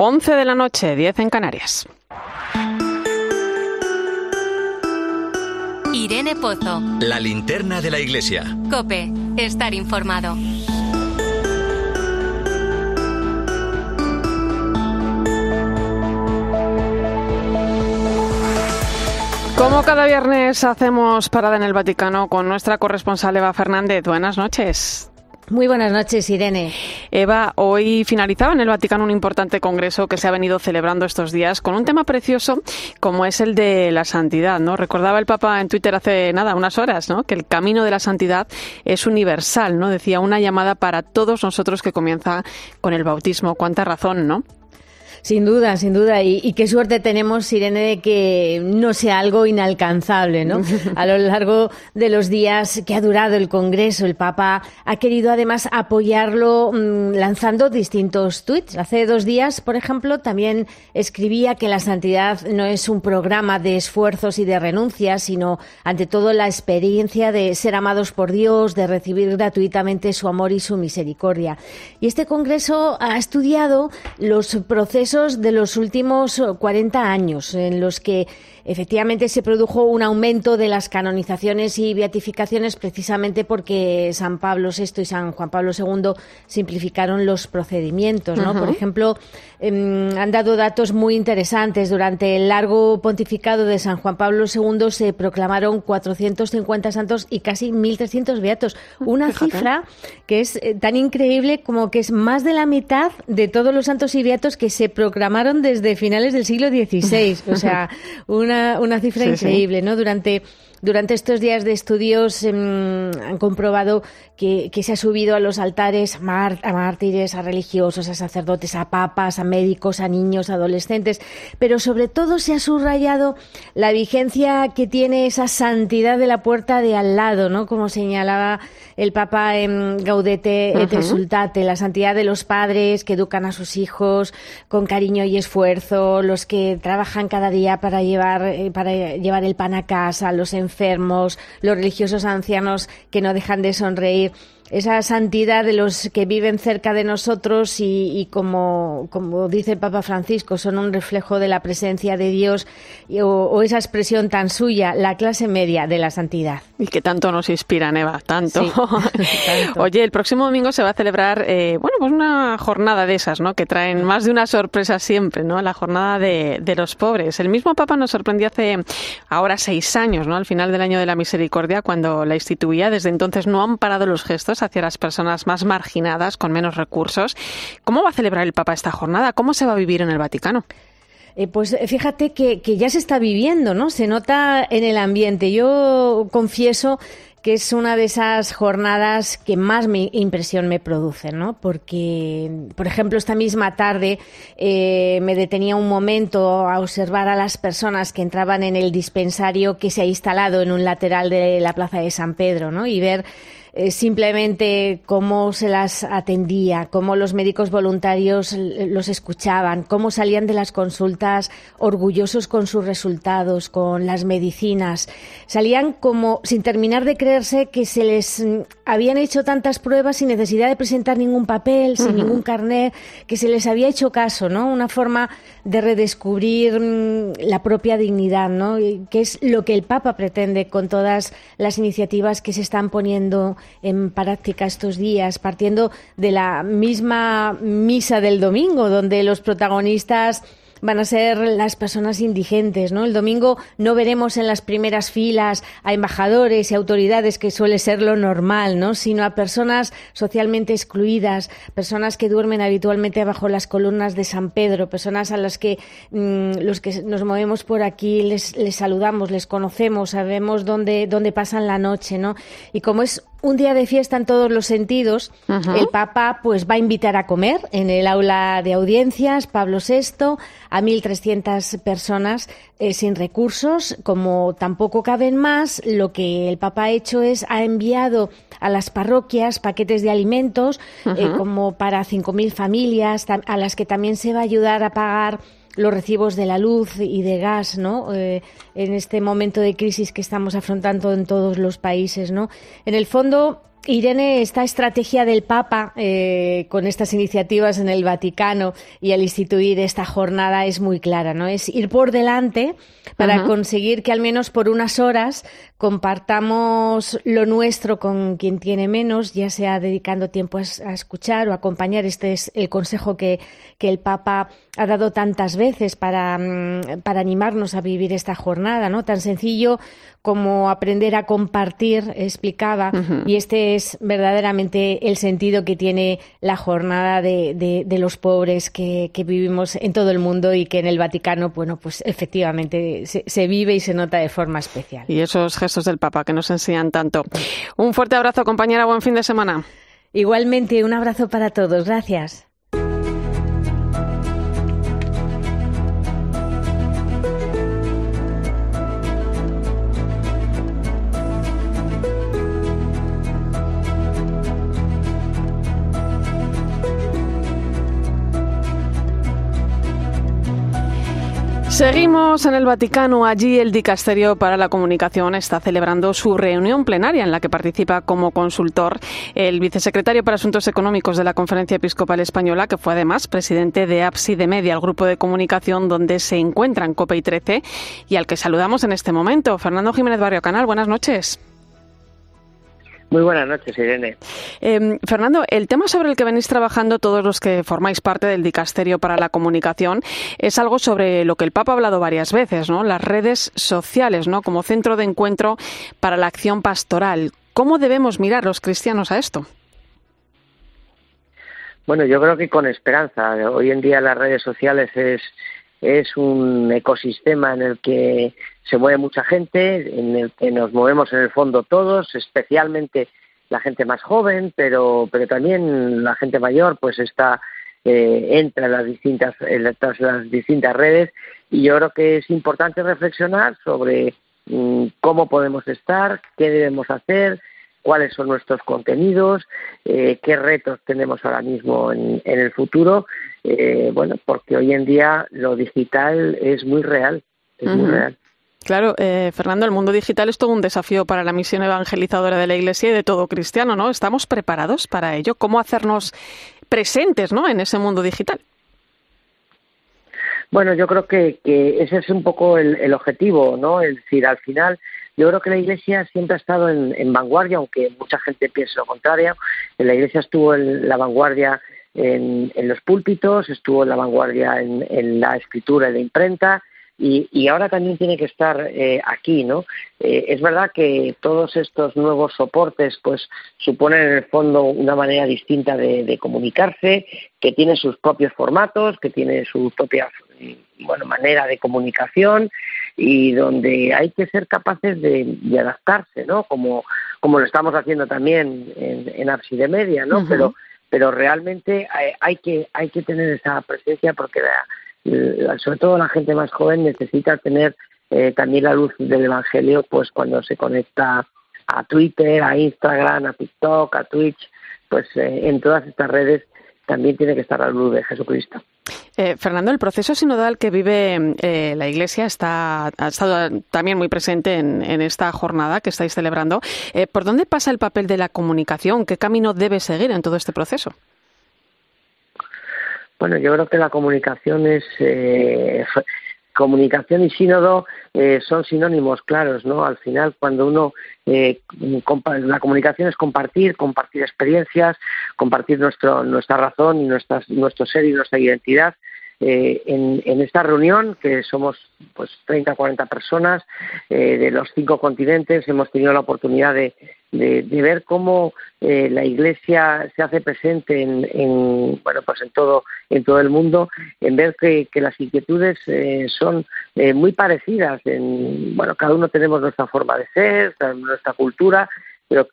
11 de la noche, 10 en Canarias. Irene Pozo. La linterna de la iglesia. Cope, estar informado. Como cada viernes hacemos parada en el Vaticano con nuestra corresponsal Eva Fernández. Buenas noches. Muy buenas noches, Irene. Eva, hoy finalizaba en el Vaticano un importante congreso que se ha venido celebrando estos días con un tema precioso como es el de la santidad, ¿no? Recordaba el Papa en Twitter hace nada, unas horas, ¿no? Que el camino de la santidad es universal, ¿no? Decía una llamada para todos nosotros que comienza con el bautismo. Cuánta razón, ¿no? Sin duda, sin duda. Y, qué suerte tenemos, Irene, de que no sea algo inalcanzable, ¿no? A lo largo de los días que ha durado el Congreso, el Papa ha querido además apoyarlo mm, lanzando distintos tweets. Hace dos días, por ejemplo, también escribía que la santidad no es un programa de esfuerzos y de renuncias, sino ante todo la experiencia de ser amados por Dios, de recibir gratuitamente su amor y su misericordia. Y este Congreso ha estudiado los procesos de los últimos 40 años en los que efectivamente se produjo un aumento de las canonizaciones y beatificaciones precisamente porque San Pablo VI y San Juan Pablo II simplificaron los procedimientos. ¿no? Por ejemplo, em, han dado datos muy interesantes. Durante el largo pontificado de San Juan Pablo II se proclamaron 450 santos y casi 1.300 beatos. Una cifra que es eh, tan increíble como que es más de la mitad de todos los santos y beatos que se proclamaron desde finales del siglo XVI. O sea, una una, cifra increíble, ¿no? Durante durante estos días de estudios em, han comprobado que, se ha subido a los altares a mártires, a religiosos, a sacerdotes, a papas, a médicos, a niños, a adolescentes, pero sobre todo se ha subrayado la vigencia que tiene esa santidad de la puerta de al lado, ¿no? Como señalaba el Papa en Gaudete et Exultate, la santidad de los padres que educan a sus hijos con cariño y esfuerzo, los que trabajan cada día para llevar, eh, para llevar el pan a casa, los enfermos, los religiosos ancianos que no dejan de sonreír esa santidad de los que viven cerca de nosotros y, como, como, dice el Papa Francisco, son un reflejo de la presencia de Dios o, esa expresión tan suya, la clase media de la santidad. Y que tanto nos inspira, Eva, tanto. Oye, el próximo domingo se va a celebrar, eh, bueno, pues una jornada de esas, ¿no? Que traen más de una sorpresa siempre, ¿no? La jornada de, de los pobres. El mismo Papa nos sorprendió hace ahora seis años, ¿no? Al final del año de la misericordia, cuando la instituía. Desde entonces no han parado los gestos hacia las personas más marginadas, con menos recursos. ¿Cómo va a celebrar el Papa esta jornada? ¿Cómo se va a vivir en el Vaticano? Eh, pues fíjate que, ya se está viviendo, ¿no? Se nota en el ambiente. Yo confieso que es una de esas jornadas que más me, impresión me producen, ¿no? Porque, por ejemplo, esta misma tarde eh, me detenía un momento a observar a las personas que entraban en el dispensario que se ha instalado en un lateral de la plaza de San Pedro, ¿no? Y ver eh, simplemente cómo se las atendía, cómo los médicos voluntarios los escuchaban, cómo salían de las consultas orgullosos con sus resultados, con las medicinas. Salían como sin terminar de creerse que se les mm, habían hecho tantas pruebas sin necesidad de presentar ningún papel, sin ningún carnet, que se les había hecho caso, ¿no? Una forma de redescubrir mm, la propia dignidad, ¿no? Que es lo que el Papa pretende con todas las iniciativas que se están poniendo en práctica estos días, partiendo de la misma misa del domingo, donde los protagonistas van a ser las personas indigentes, ¿no? El domingo no veremos en las primeras filas a embajadores y autoridades, que suele ser lo normal, ¿no? Sino a personas socialmente excluidas, personas que duermen habitualmente bajo las columnas de San Pedro, personas a las que mm, los que nos movemos por aquí les, les saludamos, les conocemos, sabemos dónde, dónde pasan la noche, ¿no? Y como es un día de fiesta en todos los sentidos. El Papa pues va a invitar a comer en el aula de audiencias Pablo VI a 1.300 personas eh, sin recursos. Como tampoco caben más, lo que el Papa ha hecho es ha enviado a las parroquias paquetes de alimentos eh, como para 5.000 familias a las que también se va a ayudar a pagar los recibos de la luz y de gas, ¿no? Eh, en este momento de crisis que estamos afrontando en todos los países, ¿no? En el fondo, Irene, esta estrategia del Papa eh, con estas iniciativas en el Vaticano y al instituir esta jornada es muy clara, ¿no? Es ir por delante para conseguir que al menos por unas horas compartamos lo nuestro con quien tiene menos, ya sea dedicando tiempo a, escuchar o acompañar. Este es el consejo que, que el Papa ha dado tantas veces para, mm, para animarnos a vivir esta jornada, ¿no? Tan sencillo como aprender a compartir, explicaba, y este es verdaderamente el sentido que tiene la jornada de, de, los pobres que, que, vivimos en todo el mundo y que en el Vaticano, bueno, pues efectivamente se, se vive y se nota de forma especial. Y esos del Papa que nos enseñan tanto. Un fuerte abrazo, compañera. Buen fin de semana. Igualmente, un abrazo para todos. Gracias. Seguimos en el Vaticano. Allí el Dicasterio para la Comunicación está celebrando su reunión plenaria en la que participa como consultor el vicesecretario para Asuntos Económicos de la Conferencia Episcopal Española, que fue además presidente de APSI de Media, el grupo de comunicación donde se encuentran COPE y 13 y al que saludamos en este momento. Fernando Jiménez Barrio Canal, buenas noches. Muy buenas noches, Irene. Em, Fernando, el tema sobre el que venís trabajando todos los que formáis parte del Dicasterio para la Comunicación es algo sobre lo que el Papa ha hablado varias veces, ¿no? Las redes sociales, ¿no? Como centro de encuentro para la acción pastoral. ¿Cómo debemos mirar los cristianos a esto? Bueno, yo creo que con esperanza. Hoy en día las redes sociales es, es un ecosistema en el que se mueve mucha gente, en el que nos movemos en el fondo todos, especialmente la gente más joven, pero, pero también la gente mayor, pues está eh, entra en las distintas en las, distintas redes. Y yo creo que es importante reflexionar sobre mm, cómo podemos estar, qué debemos hacer, cuáles son nuestros contenidos, eh, qué retos tenemos ahora mismo en, el futuro, eh, bueno, porque hoy en día lo digital es muy real, es muy real. Claro, eh, Fernando, el mundo digital es todo un desafío para la misión evangelizadora de la Iglesia y de todo cristiano, ¿no? ¿Estamos preparados para ello? ¿Cómo hacernos presentes, ¿no? En ese mundo digital. Bueno, yo creo que, ese es un poco el, objetivo, ¿no? Es decir, al final, yo creo que la Iglesia siempre ha estado en, vanguardia, aunque mucha gente piense lo contrario. La Iglesia estuvo en la vanguardia en, los púlpitos, estuvo en la vanguardia en, en la escritura y la imprenta, y, ahora también tiene que estar eh, aquí, ¿no? Eh, es verdad que todos estos nuevos soportes, pues, suponen en el fondo una manera distinta de, comunicarse, que tiene sus propios formatos, que tiene su propia, bueno, manera de comunicación y donde hay que ser capaces de, adaptarse, ¿no? Como, como lo estamos haciendo también en, en de Media, ¿no? Pero pero realmente hay, hay, que hay que tener esa presencia porque la, sobre todo la gente más joven necesita tener eh, también la luz del Evangelio pues cuando se conecta a Twitter, a Instagram, a TikTok, a Twitch, pues eh, en todas estas redes también tiene que estar la luz de Jesucristo. Eh, Fernando, el proceso sinodal que vive eh, la Iglesia está, ha estado también muy presente en, esta jornada que estáis celebrando. ¿Por dónde pasa el papel de la comunicación? ¿Qué camino debe seguir en todo este proceso? Bueno, yo creo que la comunicación es comunicación y sínodo eh, son sinónimos claros, ¿no? Al final, cuando uno eh, la comunicación es compartir, compartir experiencias, compartir nuestro, nuestra razón y nuestra, nuestro ser y nuestra identidad. Eh, en, en, esta reunión, que somos pues 30 40 personas eh, de los cinco continentes, hemos tenido la oportunidad de, de, ver cómo eh, la Iglesia se hace presente en, bueno pues en todo en todo el mundo, en ver que, las inquietudes eh, son eh, muy parecidas. En, bueno, cada uno tenemos nuestra forma de ser, nuestra cultura, pero,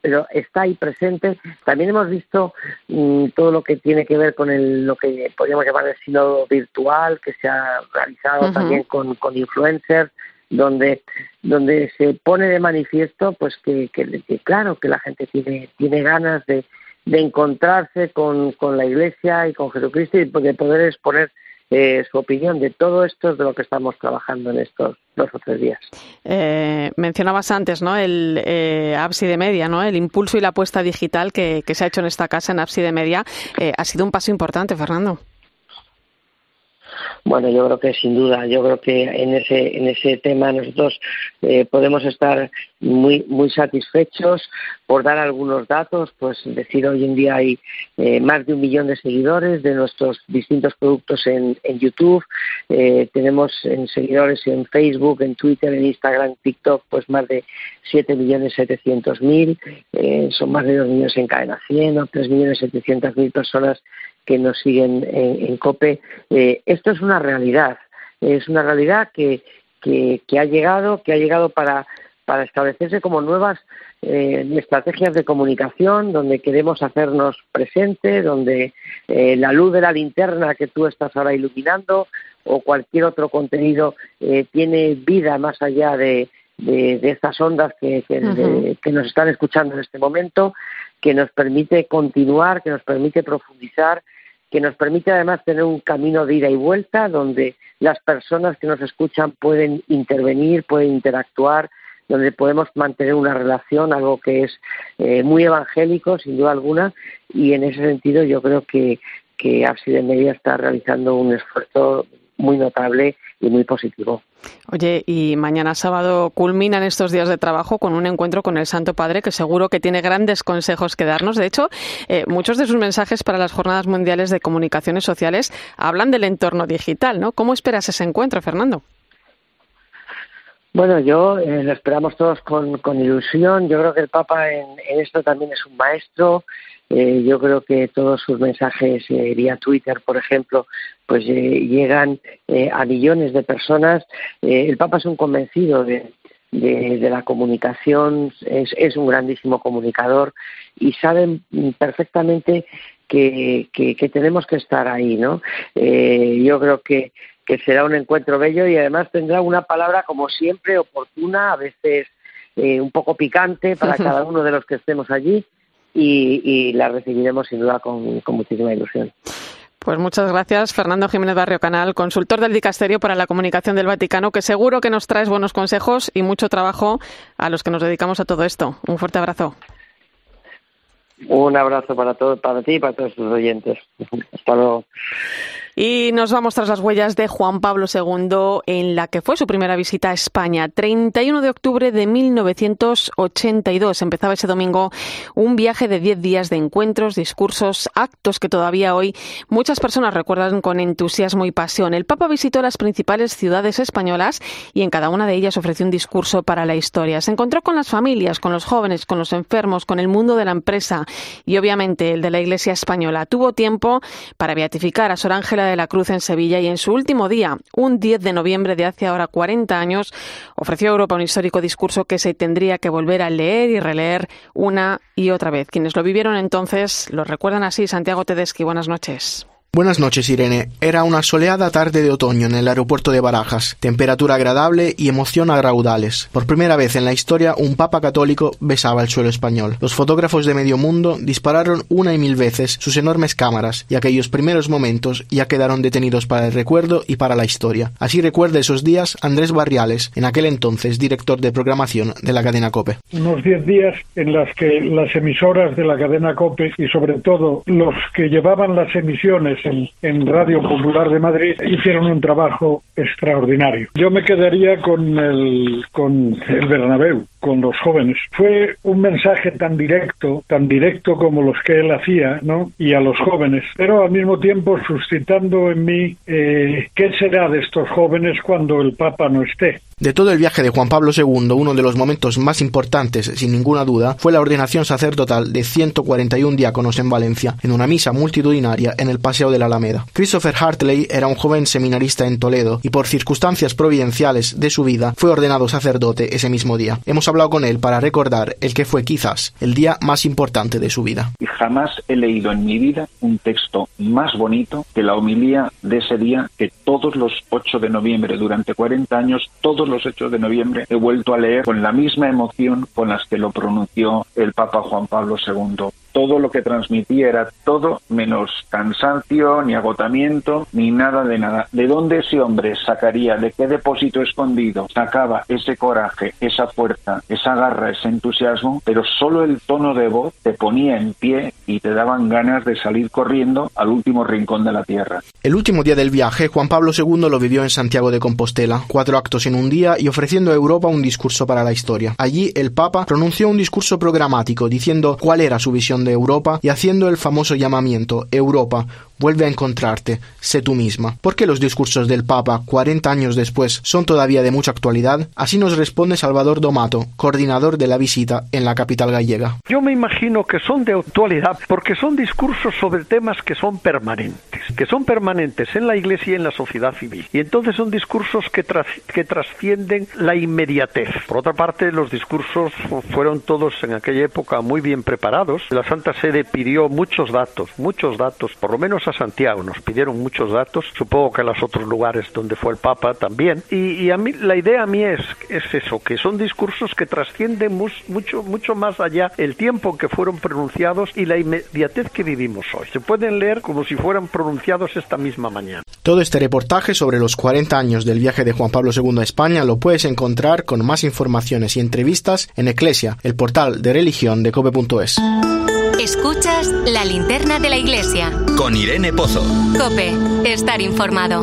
pero está ahí presente. También hemos visto mm, todo lo que tiene que ver con el, lo que podríamos llamar el sínodo virtual, que se ha realizado también con, con influencers, donde donde se pone de manifiesto pues que, claro que la gente tiene tiene ganas de, de encontrarse con, con, la Iglesia y con Jesucristo y de poder exponer eh, su opinión de todo esto es de lo que estamos trabajando en estos dos o tres días. Eh, mencionabas antes, ¿no? El eh, Ábside Media, ¿no? El impulso y la apuesta digital que, que se ha hecho en esta casa, en Ábside Media, eh, ha sido un paso importante, Fernando. Bueno, yo creo que sin duda, yo creo que en ese en ese tema nosotros eh, podemos estar muy muy satisfechos. Por dar algunos datos, pues decir hoy en día hay eh, más de un millón de seguidores de nuestros distintos productos en, en YouTube, eh, tenemos en seguidores en Facebook, en Twitter, en Instagram, TikTok, pues más de siete millones setecientos mil, son más de dos millones en cadena 100 o tres millones setecientos mil personas que nos siguen en, COPE. Eh, esto es una realidad, es una realidad que, que, ha llegado, que ha llegado para, para establecerse como nuevas eh, estrategias de comunicación, donde queremos hacernos presente, donde eh, la luz de la linterna que tú estás ahora iluminando o cualquier otro contenido tiene vida más allá de, de, estas ondas que, que, nos están escuchando en este momento, que nos permite continuar, que nos permite profundizar que nos permite además tener un camino de ida y vuelta donde las personas que nos escuchan pueden intervenir, pueden interactuar, donde podemos mantener una relación, algo que es eh, muy evangélico, sin duda alguna, y en ese sentido yo creo que, que de Media está realizando un esfuerzo muy notable y muy positivo. Oye, y mañana sábado culminan estos días de trabajo con un encuentro con el Santo Padre que seguro que tiene grandes consejos que darnos. De hecho, eh, muchos de sus mensajes para las Jornadas Mundiales de Comunicaciones Sociales hablan del entorno digital, ¿no? ¿Cómo esperas ese encuentro, Fernando? Bueno, yo eh, lo esperamos todos con, ilusión. Yo creo que el Papa en, esto también es un maestro. Eh, yo creo que todos sus mensajes eh, vía Twitter, por ejemplo, pues llegan a millones de personas. el Papa es un convencido de, la comunicación, es, un grandísimo comunicador y saben perfectamente que, que, tenemos que estar ahí, ¿no? yo creo que que será un encuentro bello y además tendrá una palabra como siempre oportuna, a veces eh, un poco picante para cada uno de los que estemos allí y, la recibiremos sin duda con, muchísima ilusión. Pues muchas gracias, Fernando Jiménez Barrio Canal, consultor del Dicasterio para la Comunicación del Vaticano, que seguro que nos traes buenos consejos y mucho trabajo a los que nos dedicamos a todo esto. Un fuerte abrazo. Un abrazo para, todo, para ti y para todos tus oyentes. Hasta luego. Y nos vamos tras las huellas de Juan Pablo II en la que fue su primera visita a España. 31 de octubre de 1982 empezaba ese domingo un viaje de 10 días de encuentros, discursos, actos que todavía hoy muchas personas recuerdan con entusiasmo y pasión. El Papa visitó las principales ciudades españolas y en cada una de ellas ofreció un discurso para la historia. Se encontró con las familias, con los jóvenes, con los enfermos, con el mundo de la empresa y obviamente el de la Iglesia española. Tuvo tiempo para beatificar a Sor Ángela de la Cruz en Sevilla y en su último día, un 10 de noviembre de hace ahora 40 años, ofreció a Europa un histórico discurso que se tendría que volver a leer y releer una y otra vez. Quienes lo vivieron entonces lo recuerdan así. Santiago Tedeschi, buenas noches. Buenas noches, Irene. Era una soleada tarde de otoño en el aeropuerto de Barajas. Temperatura agradable y emoción a raudales. Por primera vez en la historia, un papa católico besaba el suelo español. Los fotógrafos de medio mundo dispararon una y mil veces sus enormes cámaras y aquellos primeros momentos ya quedaron detenidos para el recuerdo y para la historia. Así recuerda esos días Andrés Barriales, en aquel entonces director de programación de la cadena COPE. Unos diez días en las que las emisoras de la cadena COPE y sobre todo los que llevaban las emisiones en, Radio Popular de Madrid hicieron un trabajo extraordinario. Yo me quedaría con el, con el Bernabéu, con los jóvenes. Fue un mensaje tan directo, tan directo como los que él hacía, ¿no? Y a los jóvenes, pero al mismo tiempo suscitando en mí eh, qué será de estos jóvenes cuando el Papa no esté. De todo el viaje de Juan Pablo II, uno de los momentos más importantes, sin ninguna duda, fue la ordenación sacerdotal de 141 diáconos en Valencia, en una misa multitudinaria en el Paseo de la Alameda. Christopher Hartley era un joven seminarista en Toledo y por circunstancias providenciales de su vida fue ordenado sacerdote ese mismo día. Hemos hablado con él para recordar el que fue quizás el día más importante de su vida. Y jamás he leído en mi vida un texto más bonito que la homilía de ese día que todos los 8 de noviembre durante 40 años, todos los hechos de noviembre he vuelto a leer con la misma emoción con las que lo pronunció el Papa Juan Pablo II todo lo que transmitía era todo menos cansancio, ni agotamiento, ni nada de nada. ¿De dónde ese hombre sacaría, de qué depósito escondido sacaba ese coraje, esa fuerza, esa garra, ese entusiasmo? Pero solo el tono de voz te ponía en pie y te daban ganas de salir corriendo al último rincón de la tierra. El último día del viaje, Juan Pablo II lo vivió en Santiago de Compostela, cuatro actos en un día y ofreciendo a Europa un discurso para la historia. Allí el Papa pronunció un discurso programático diciendo cuál era su visión de Europa y haciendo el famoso llamamiento Europa, vuelve a encontrarte, sé tú misma. ¿Por qué los discursos del Papa, 40 años después, son todavía de mucha actualidad? Así nos responde Salvador Domato, coordinador de la visita en la capital gallega. Yo me imagino que son de actualidad porque son discursos sobre temas que son permanentes, que son permanentes en la Iglesia y en la sociedad civil. Y entonces son discursos que, que trascienden la inmediatez. Por otra parte, los discursos fueron todos en aquella época muy bien preparados. La Santa Sede pidió muchos datos, muchos datos, por lo menos Santiago, nos pidieron muchos datos, supongo que a los otros lugares donde fue el Papa también, y, a mí la idea a mí es, es eso, que son discursos que trascienden mucho, mucho más allá el tiempo en que fueron pronunciados y la inmediatez que vivimos hoy. Se pueden leer como si fueran pronunciados esta misma mañana. Todo este reportaje sobre los 40 años del viaje de Juan Pablo II a España lo puedes encontrar con más informaciones y entrevistas en Eclesia, el portal de religión de cope.es. Escuchas la linterna de la iglesia. Con Irene Pozo. Cope, estar informado.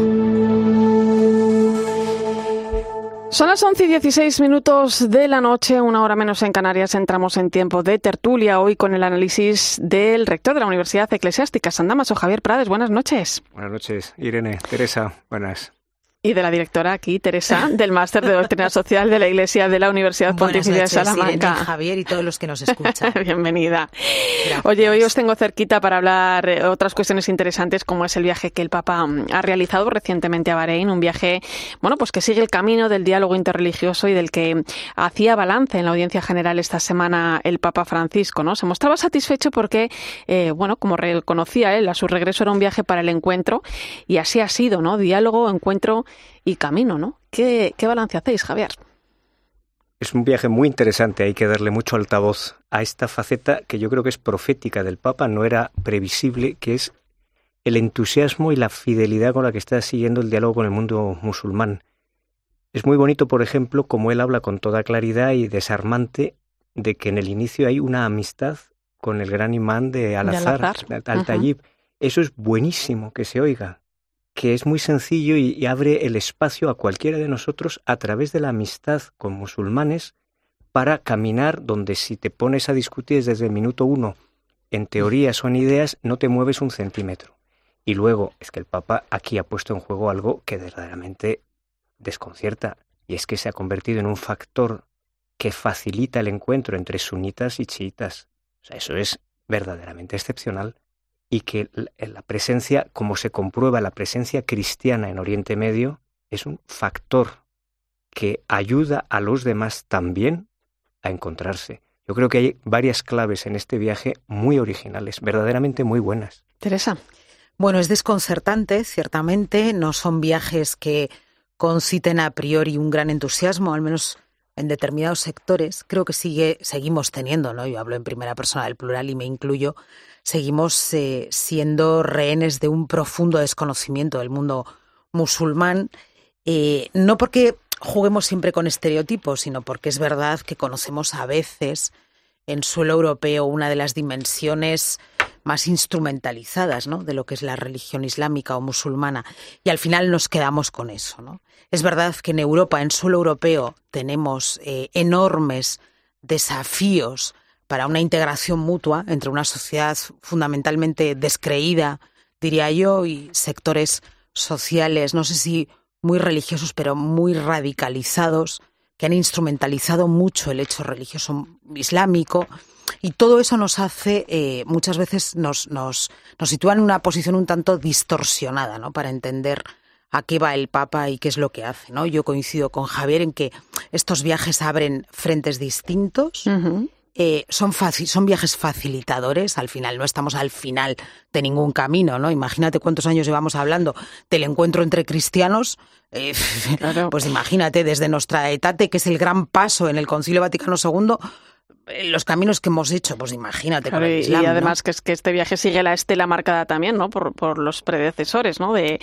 Son las 11 y 16 minutos de la noche, una hora menos en Canarias. Entramos en tiempo de tertulia hoy con el análisis del rector de la Universidad Eclesiástica, San Damaso, Javier Prades. Buenas noches. Buenas noches, Irene. Teresa, buenas y de la directora aquí, Teresa, del Máster de Doctrina Social de la Iglesia de la Universidad Pontificia de Salamanca. Javier y todos los que nos escuchan. Bienvenida. Oye, hoy os tengo cerquita para hablar eh, otras cuestiones interesantes como es el viaje que el Papa mm, ha realizado recientemente a Bahrein, un viaje, bueno, pues que sigue el camino del diálogo interreligioso y del que hacía balance en la audiencia general esta semana el Papa Francisco, ¿no? Se mostraba satisfecho porque, eh, bueno, como reconocía él, a su regreso era un viaje para el encuentro y así ha sido, ¿no? Diálogo, encuentro y camino, ¿no? ¿Qué, qué balance hacéis, Javier? Es un viaje muy interesante, hay que darle mucho altavoz a esta faceta que yo creo que es profética del Papa, no era previsible, que es el entusiasmo y la fidelidad con la que está siguiendo el diálogo con el mundo musulmán. Es muy bonito, por ejemplo, como él habla con toda claridad y desarmante de que en el inicio hay una amistad con el gran imán de Al-Azhar, Al-Tayyib. Eso es buenísimo que se oiga que es muy sencillo y, abre el espacio a cualquiera de nosotros a través de la amistad con musulmanes para caminar donde si te pones a discutir desde el minuto uno en teorías o en ideas, no te mueves un centímetro. Y luego es que el Papa aquí ha puesto en juego algo que verdaderamente desconcierta, y es que se ha convertido en un factor que facilita el encuentro entre sunitas y chiitas. O sea, eso es verdaderamente excepcional y que la presencia, como se comprueba, la presencia cristiana en Oriente Medio es un factor que ayuda a los demás también a encontrarse. Yo creo que hay varias claves en este viaje muy originales, verdaderamente muy buenas. Teresa. Bueno, es desconcertante, ciertamente. No son viajes que conciten a priori un gran entusiasmo, al menos en determinados sectores. Creo que sigue, seguimos teniendo, ¿no? Yo hablo en primera persona del plural y me incluyo. Seguimos eh, siendo rehenes de un profundo desconocimiento del mundo musulmán. Eh, no porque juguemos siempre con estereotipos, sino porque es verdad que conocemos a veces en suelo europeo una de las dimensiones más instrumentalizadas ¿no? de lo que es la religión islámica o musulmana y al final nos quedamos con eso. Es verdad que en Europa, en suelo europeo, tenemos eh, enormes desafíos para una integración mutua entre una sociedad fundamentalmente descreída, diría yo, y sectores sociales, no sé si muy religiosos, pero muy radicalizados, que han instrumentalizado mucho el hecho religioso islámico. Y todo eso nos hace, eh, muchas veces nos, nos, nos sitúa en una posición un tanto distorsionada, ¿no? Para entender a qué va el Papa y qué es lo que hace, ¿no? Yo coincido con Javier en que estos viajes abren frentes distintos. Eh, son, son viajes facilitadores, al final no estamos al final de ningún camino, ¿no? Imagínate cuántos años llevamos hablando del encuentro entre cristianos, eh, pues imagínate desde nuestra etate, que es el gran paso en el Concilio Vaticano II, eh, los caminos que hemos hecho, pues imagínate. y además que, es, que este viaje sigue la estela marcada también, ¿no? Por, por los predecesores, ¿no? De,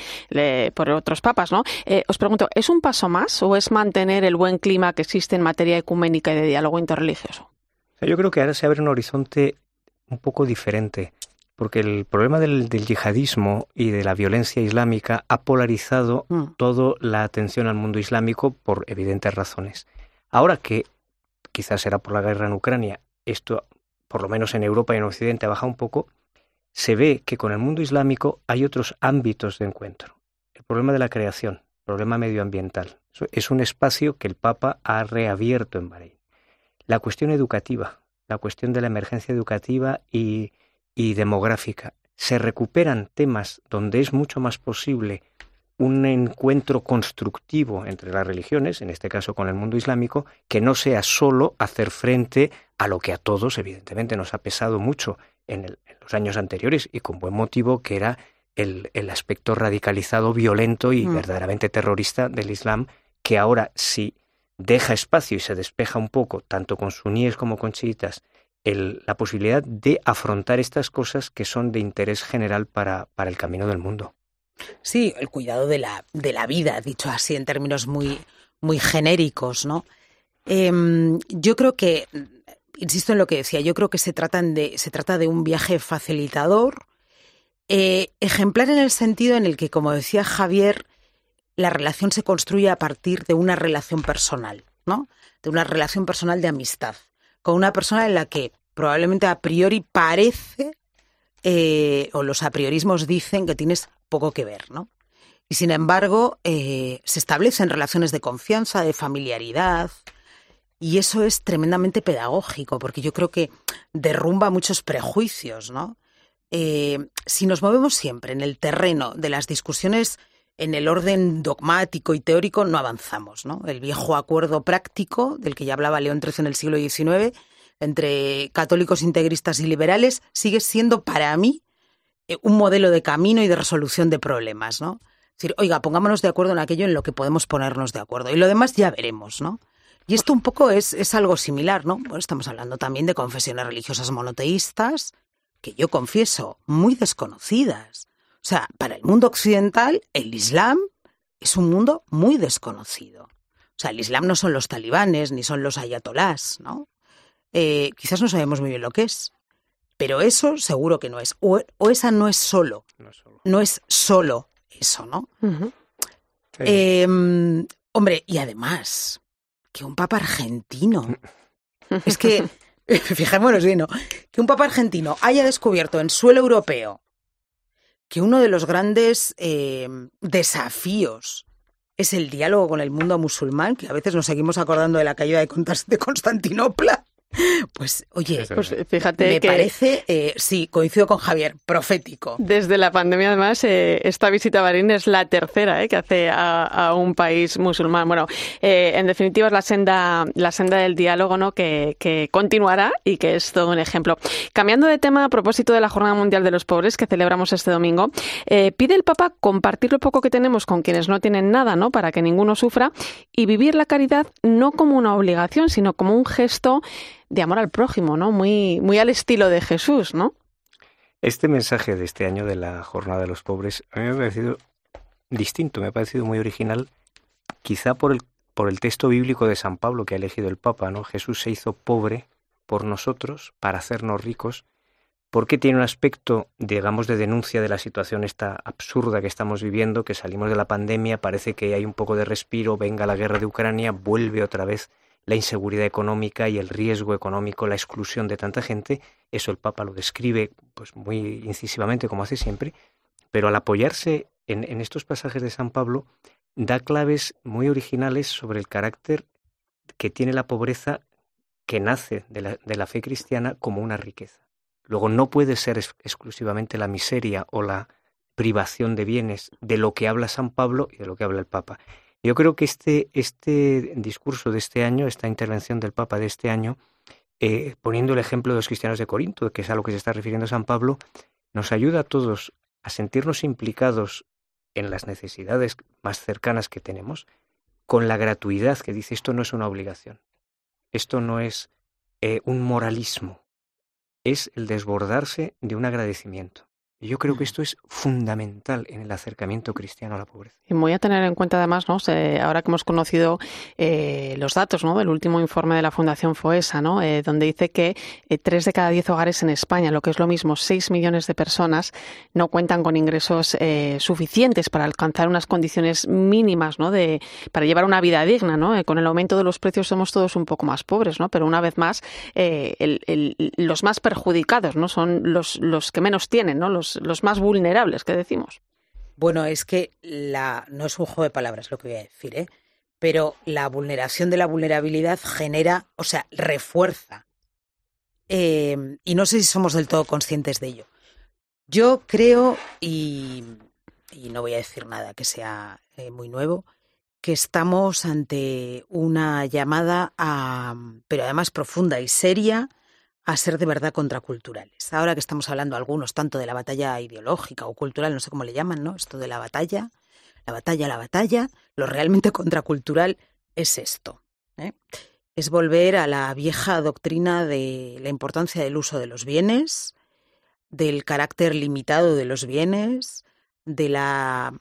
por otros papas, ¿no? os pregunto, ¿es un paso más o es mantener el buen clima que existe en materia ecuménica y de diálogo interreligioso? Yo creo que ahora se abre un horizonte un poco diferente, porque el problema del, yihadismo y de la violencia islámica ha polarizado mm. toda la atención al mundo islámico por evidentes razones. Ahora que quizás será por la guerra en Ucrania, esto, por lo menos en Europa y en Occidente, ha bajado un poco, se ve que con el mundo islámico hay otros ámbitos de encuentro. El problema de la creación, el problema medioambiental. Es un espacio que el Papa ha reabierto en Bahrein la cuestión educativa, la cuestión de la emergencia educativa y, demográfica. Se recuperan temas donde es mucho más posible un encuentro constructivo entre las religiones, en este caso con el mundo islámico, que no sea solo hacer frente a lo que a todos, evidentemente, nos ha pesado mucho en, los años anteriores y con buen motivo, que era el, aspecto radicalizado, violento y mm. verdaderamente terrorista del Islam, que ahora sí deja espacio y se despeja un poco, tanto con suníes como con chiitas, la posibilidad de afrontar estas cosas que son de interés general para, para el camino del mundo. Sí, el cuidado de la, de la vida, dicho así en términos muy, muy genéricos, ¿no? Em, yo creo que, insisto en lo que decía, yo creo que se, de, se trata de un viaje facilitador, eh, ejemplar en el sentido en el que, como decía Javier, la relación se construye a partir de una relación personal, ¿no? De una relación personal de amistad, con una persona en la que probablemente a priori parece, eh, o los apriorismos dicen que tienes poco que ver, ¿no? Y sin embargo, eh, se establecen relaciones de confianza, de familiaridad, y eso es tremendamente pedagógico, porque yo creo que derrumba muchos prejuicios, ¿no? Eh, si nos movemos siempre en el terreno de las discusiones en el orden dogmático y teórico no avanzamos. ¿no? El viejo acuerdo práctico, del que ya hablaba León XIII en el siglo XIX, entre católicos integristas y liberales, sigue siendo para mí eh, un modelo de camino y de resolución de problemas. ¿no? Es decir, oiga, pongámonos de acuerdo en aquello en lo que podemos ponernos de acuerdo. Y lo demás ya veremos, ¿no? Y esto un poco es, es algo similar, ¿no? Bueno, estamos hablando también de confesiones religiosas monoteístas, que yo confieso, muy desconocidas o sea, para el mundo occidental, el Islam es un mundo muy desconocido. O sea, el Islam no son los talibanes ni son los ayatolás, ¿no? Eh, quizás no sabemos muy bien lo que es, pero eso seguro que no es. O, esa no es solo. No es solo, eso, ¿no? Em, hombre, y además, que un papa argentino. es que, fijémonos bien, ¿no? Que un papa argentino haya descubierto en suelo europeo que uno de los grandes eh, desafíos es el diálogo con el mundo musulmán, que a veces nos seguimos acordando de la caída de Constantinopla. Pues oye, pues fíjate me que parece, eh, sí, coincido con Javier, profético. Desde la pandemia, además, eh, esta visita a Bahrein es la tercera eh, que hace a, un país musulmán. Bueno, eh, en definitiva es la senda, la senda del diálogo, ¿no? Que, que, continuará y que es todo un ejemplo. Cambiando de tema a propósito de la Jornada Mundial de los Pobres que celebramos este domingo, pide el Papa compartir lo poco que tenemos con quienes no tienen nada, ¿no? Para que ninguno sufra y vivir la caridad no como una obligación, sino como un gesto de amor al prójimo, ¿no? Muy, muy al estilo de Jesús, ¿no? Este mensaje de este año de la Jornada de los Pobres a mí me ha parecido distinto, me ha parecido muy original, quizá por el, por el texto bíblico de San Pablo que ha elegido el Papa, ¿no? Jesús se hizo pobre por nosotros para hacernos ricos, porque tiene un aspecto, digamos, de denuncia de la situación esta absurda que estamos viviendo, que salimos de la pandemia, parece que hay un poco de respiro, venga la guerra de Ucrania, vuelve otra vez la inseguridad económica y el riesgo económico, la exclusión de tanta gente, eso el Papa lo describe pues muy incisivamente como hace siempre, pero al apoyarse en, en estos pasajes de San Pablo, da claves muy originales sobre el carácter que tiene la pobreza que nace de la, de la fe cristiana como una riqueza. Luego no puede ser exclusivamente la miseria o la privación de bienes de lo que habla San Pablo y de lo que habla el Papa. Yo creo que este, este discurso de este año, esta intervención del Papa de este año, eh, poniendo el ejemplo de los cristianos de Corinto, que es a lo que se está refiriendo San Pablo, nos ayuda a todos a sentirnos implicados en las necesidades más cercanas que tenemos, con la gratuidad que dice esto no es una obligación, esto no es eh, un moralismo, es el desbordarse de un agradecimiento. Y yo creo que esto es fundamental en el acercamiento cristiano a la pobreza. Y voy a tener en cuenta además, ¿no? ahora que hemos conocido eh, los datos ¿no? del último informe de la Fundación FOESA, ¿no? Eh, donde dice que eh, tres de cada diez hogares en España, lo que es lo mismo, seis millones de personas, no cuentan con ingresos suficientes para alcanzar unas condiciones mínimas ¿no? de, para llevar una vida digna. ¿no? con el aumento de los precios somos todos un poco más pobres, ¿no? pero una vez más, los más perjudicados ¿no? son los, los que menos tienen, ¿no? los los, más vulnerables que decimos. Bueno, es que la, no es un juego de palabras lo que voy a decir, ¿eh? pero la vulneración de la vulnerabilidad genera, o sea, refuerza. Eh, y no sé si somos del todo conscientes de ello. Yo creo, y, no voy a decir nada que sea eh, muy nuevo, que estamos ante una llamada a, pero además profunda y seria, a ser de verdad contraculturales. Ahora que estamos hablando algunos tanto de la batalla ideológica o cultural, no sé cómo le llaman, ¿no? Esto de la batalla, la batalla, la batalla, lo realmente contracultural es esto. ¿eh? Es volver a la vieja doctrina de la importancia del uso de los bienes, del carácter limitado de los bienes, de la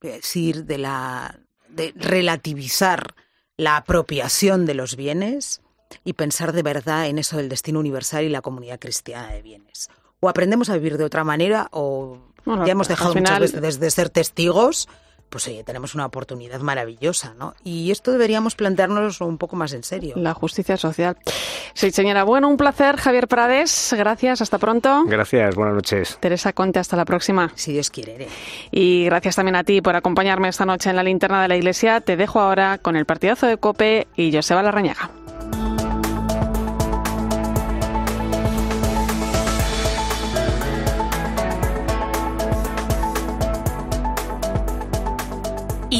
decir, de la de relativizar la apropiación de los bienes y pensar de verdad en eso del destino universal y la comunidad cristiana de bienes. O aprendemos a vivir de otra manera o ya hemos dejado muchas veces de ser testigos pues oye, tenemos una oportunidad maravillosa, ¿no? Y esto deberíamos plantearnos un poco más en serio. La justicia social. Sí, señora. Bueno, un placer, Javier Prades. Gracias, hasta pronto. Gracias, buenas noches. Teresa Conte, hasta la próxima. Si Dios quiere. Y gracias también a ti por acompañarme esta noche en la linterna de la iglesia. Te dejo ahora con el partidazo de Cope y Joseba Larrañaga.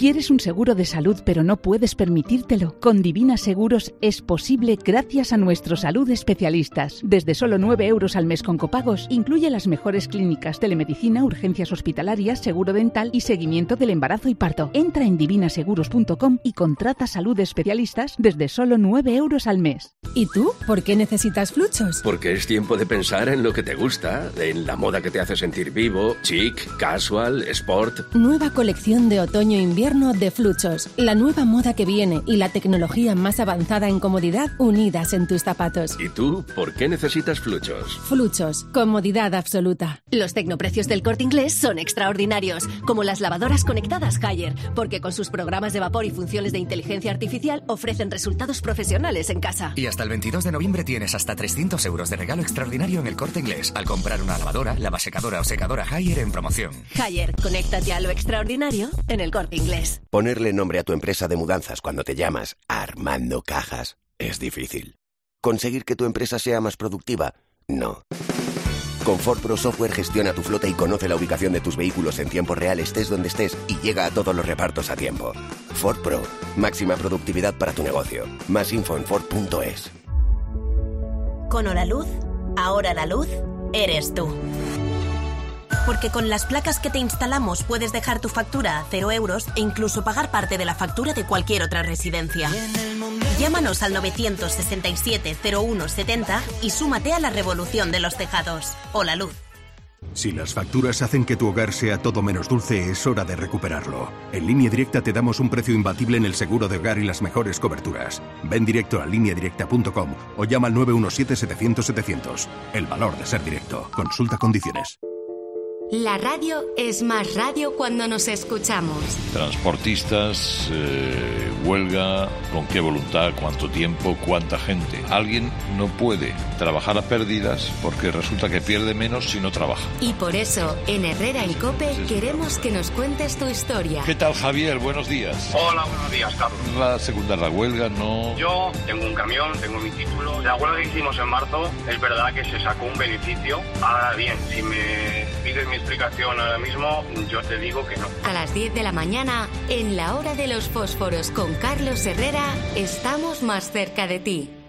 ¿Quieres un seguro de salud pero no puedes permitírtelo? Con Divina Seguros es posible gracias a nuestros salud especialistas. Desde solo 9 euros al mes con copagos, incluye las mejores clínicas, telemedicina, urgencias hospitalarias, seguro dental y seguimiento del embarazo y parto. Entra en divinaseguros.com y contrata salud especialistas desde solo 9 euros al mes. ¿Y tú? ¿Por qué necesitas fluchos? Porque es tiempo de pensar en lo que te gusta, en la moda que te hace sentir vivo, chic, casual, sport. Nueva colección de otoño-invierno invierno de Fluchos, la nueva moda que viene y la tecnología más avanzada en comodidad unidas en tus zapatos. ¿Y tú por qué necesitas fluchos? Fluchos, comodidad absoluta. Los tecnoprecios del corte inglés son extraordinarios, como las lavadoras conectadas Haier, porque con sus programas de vapor y funciones de inteligencia artificial ofrecen resultados profesionales en casa. Y hasta el 22 de noviembre tienes hasta 300 euros de regalo extraordinario en el corte inglés al comprar una lavadora, lavasecadora o secadora Haier en promoción. Haier, conéctate a lo extraordinario en el corte inglés. Ponerle nombre a tu empresa de mudanzas cuando te llamas Armando Cajas es difícil. ¿Conseguir que tu empresa sea más productiva? No. Con Ford Pro Software gestiona tu flota y conoce la ubicación de tus vehículos en tiempo real estés donde estés y llega a todos los repartos a tiempo. Ford Pro, máxima productividad para tu negocio. Más info en Ford.es. Con Hora Luz, ahora la luz eres tú. Porque con las placas que te instalamos puedes dejar tu factura a cero euros e incluso pagar parte de la factura de cualquier otra residencia. Llámanos al 967-0170 y súmate a la revolución de los tejados. O la luz. Si las facturas hacen que tu hogar sea todo menos dulce, es hora de recuperarlo. En línea directa te damos un precio imbatible en el seguro de hogar y las mejores coberturas. Ven directo a lineadirecta.com o llama al 917-700-700. El valor de ser directo. Consulta condiciones. La radio es más radio cuando nos escuchamos. Transportistas, eh, huelga, con qué voluntad, cuánto tiempo, cuánta gente. Alguien no puede trabajar a pérdidas porque resulta que pierde menos si no trabaja. Y por eso, en Herrera y Cope, queremos que nos cuentes tu historia. ¿Qué tal, Javier? Buenos días. Hola, buenos días, Carlos. Va a secundar la huelga, no. Yo tengo un camión, tengo mi título. La huelga que hicimos en marzo, es verdad que se sacó un beneficio. Ahora bien, si me pides mi explicación ahora mismo, yo te digo que no. A las 10 de la mañana, en la hora de los fósforos con Carlos Herrera, estamos más cerca de ti.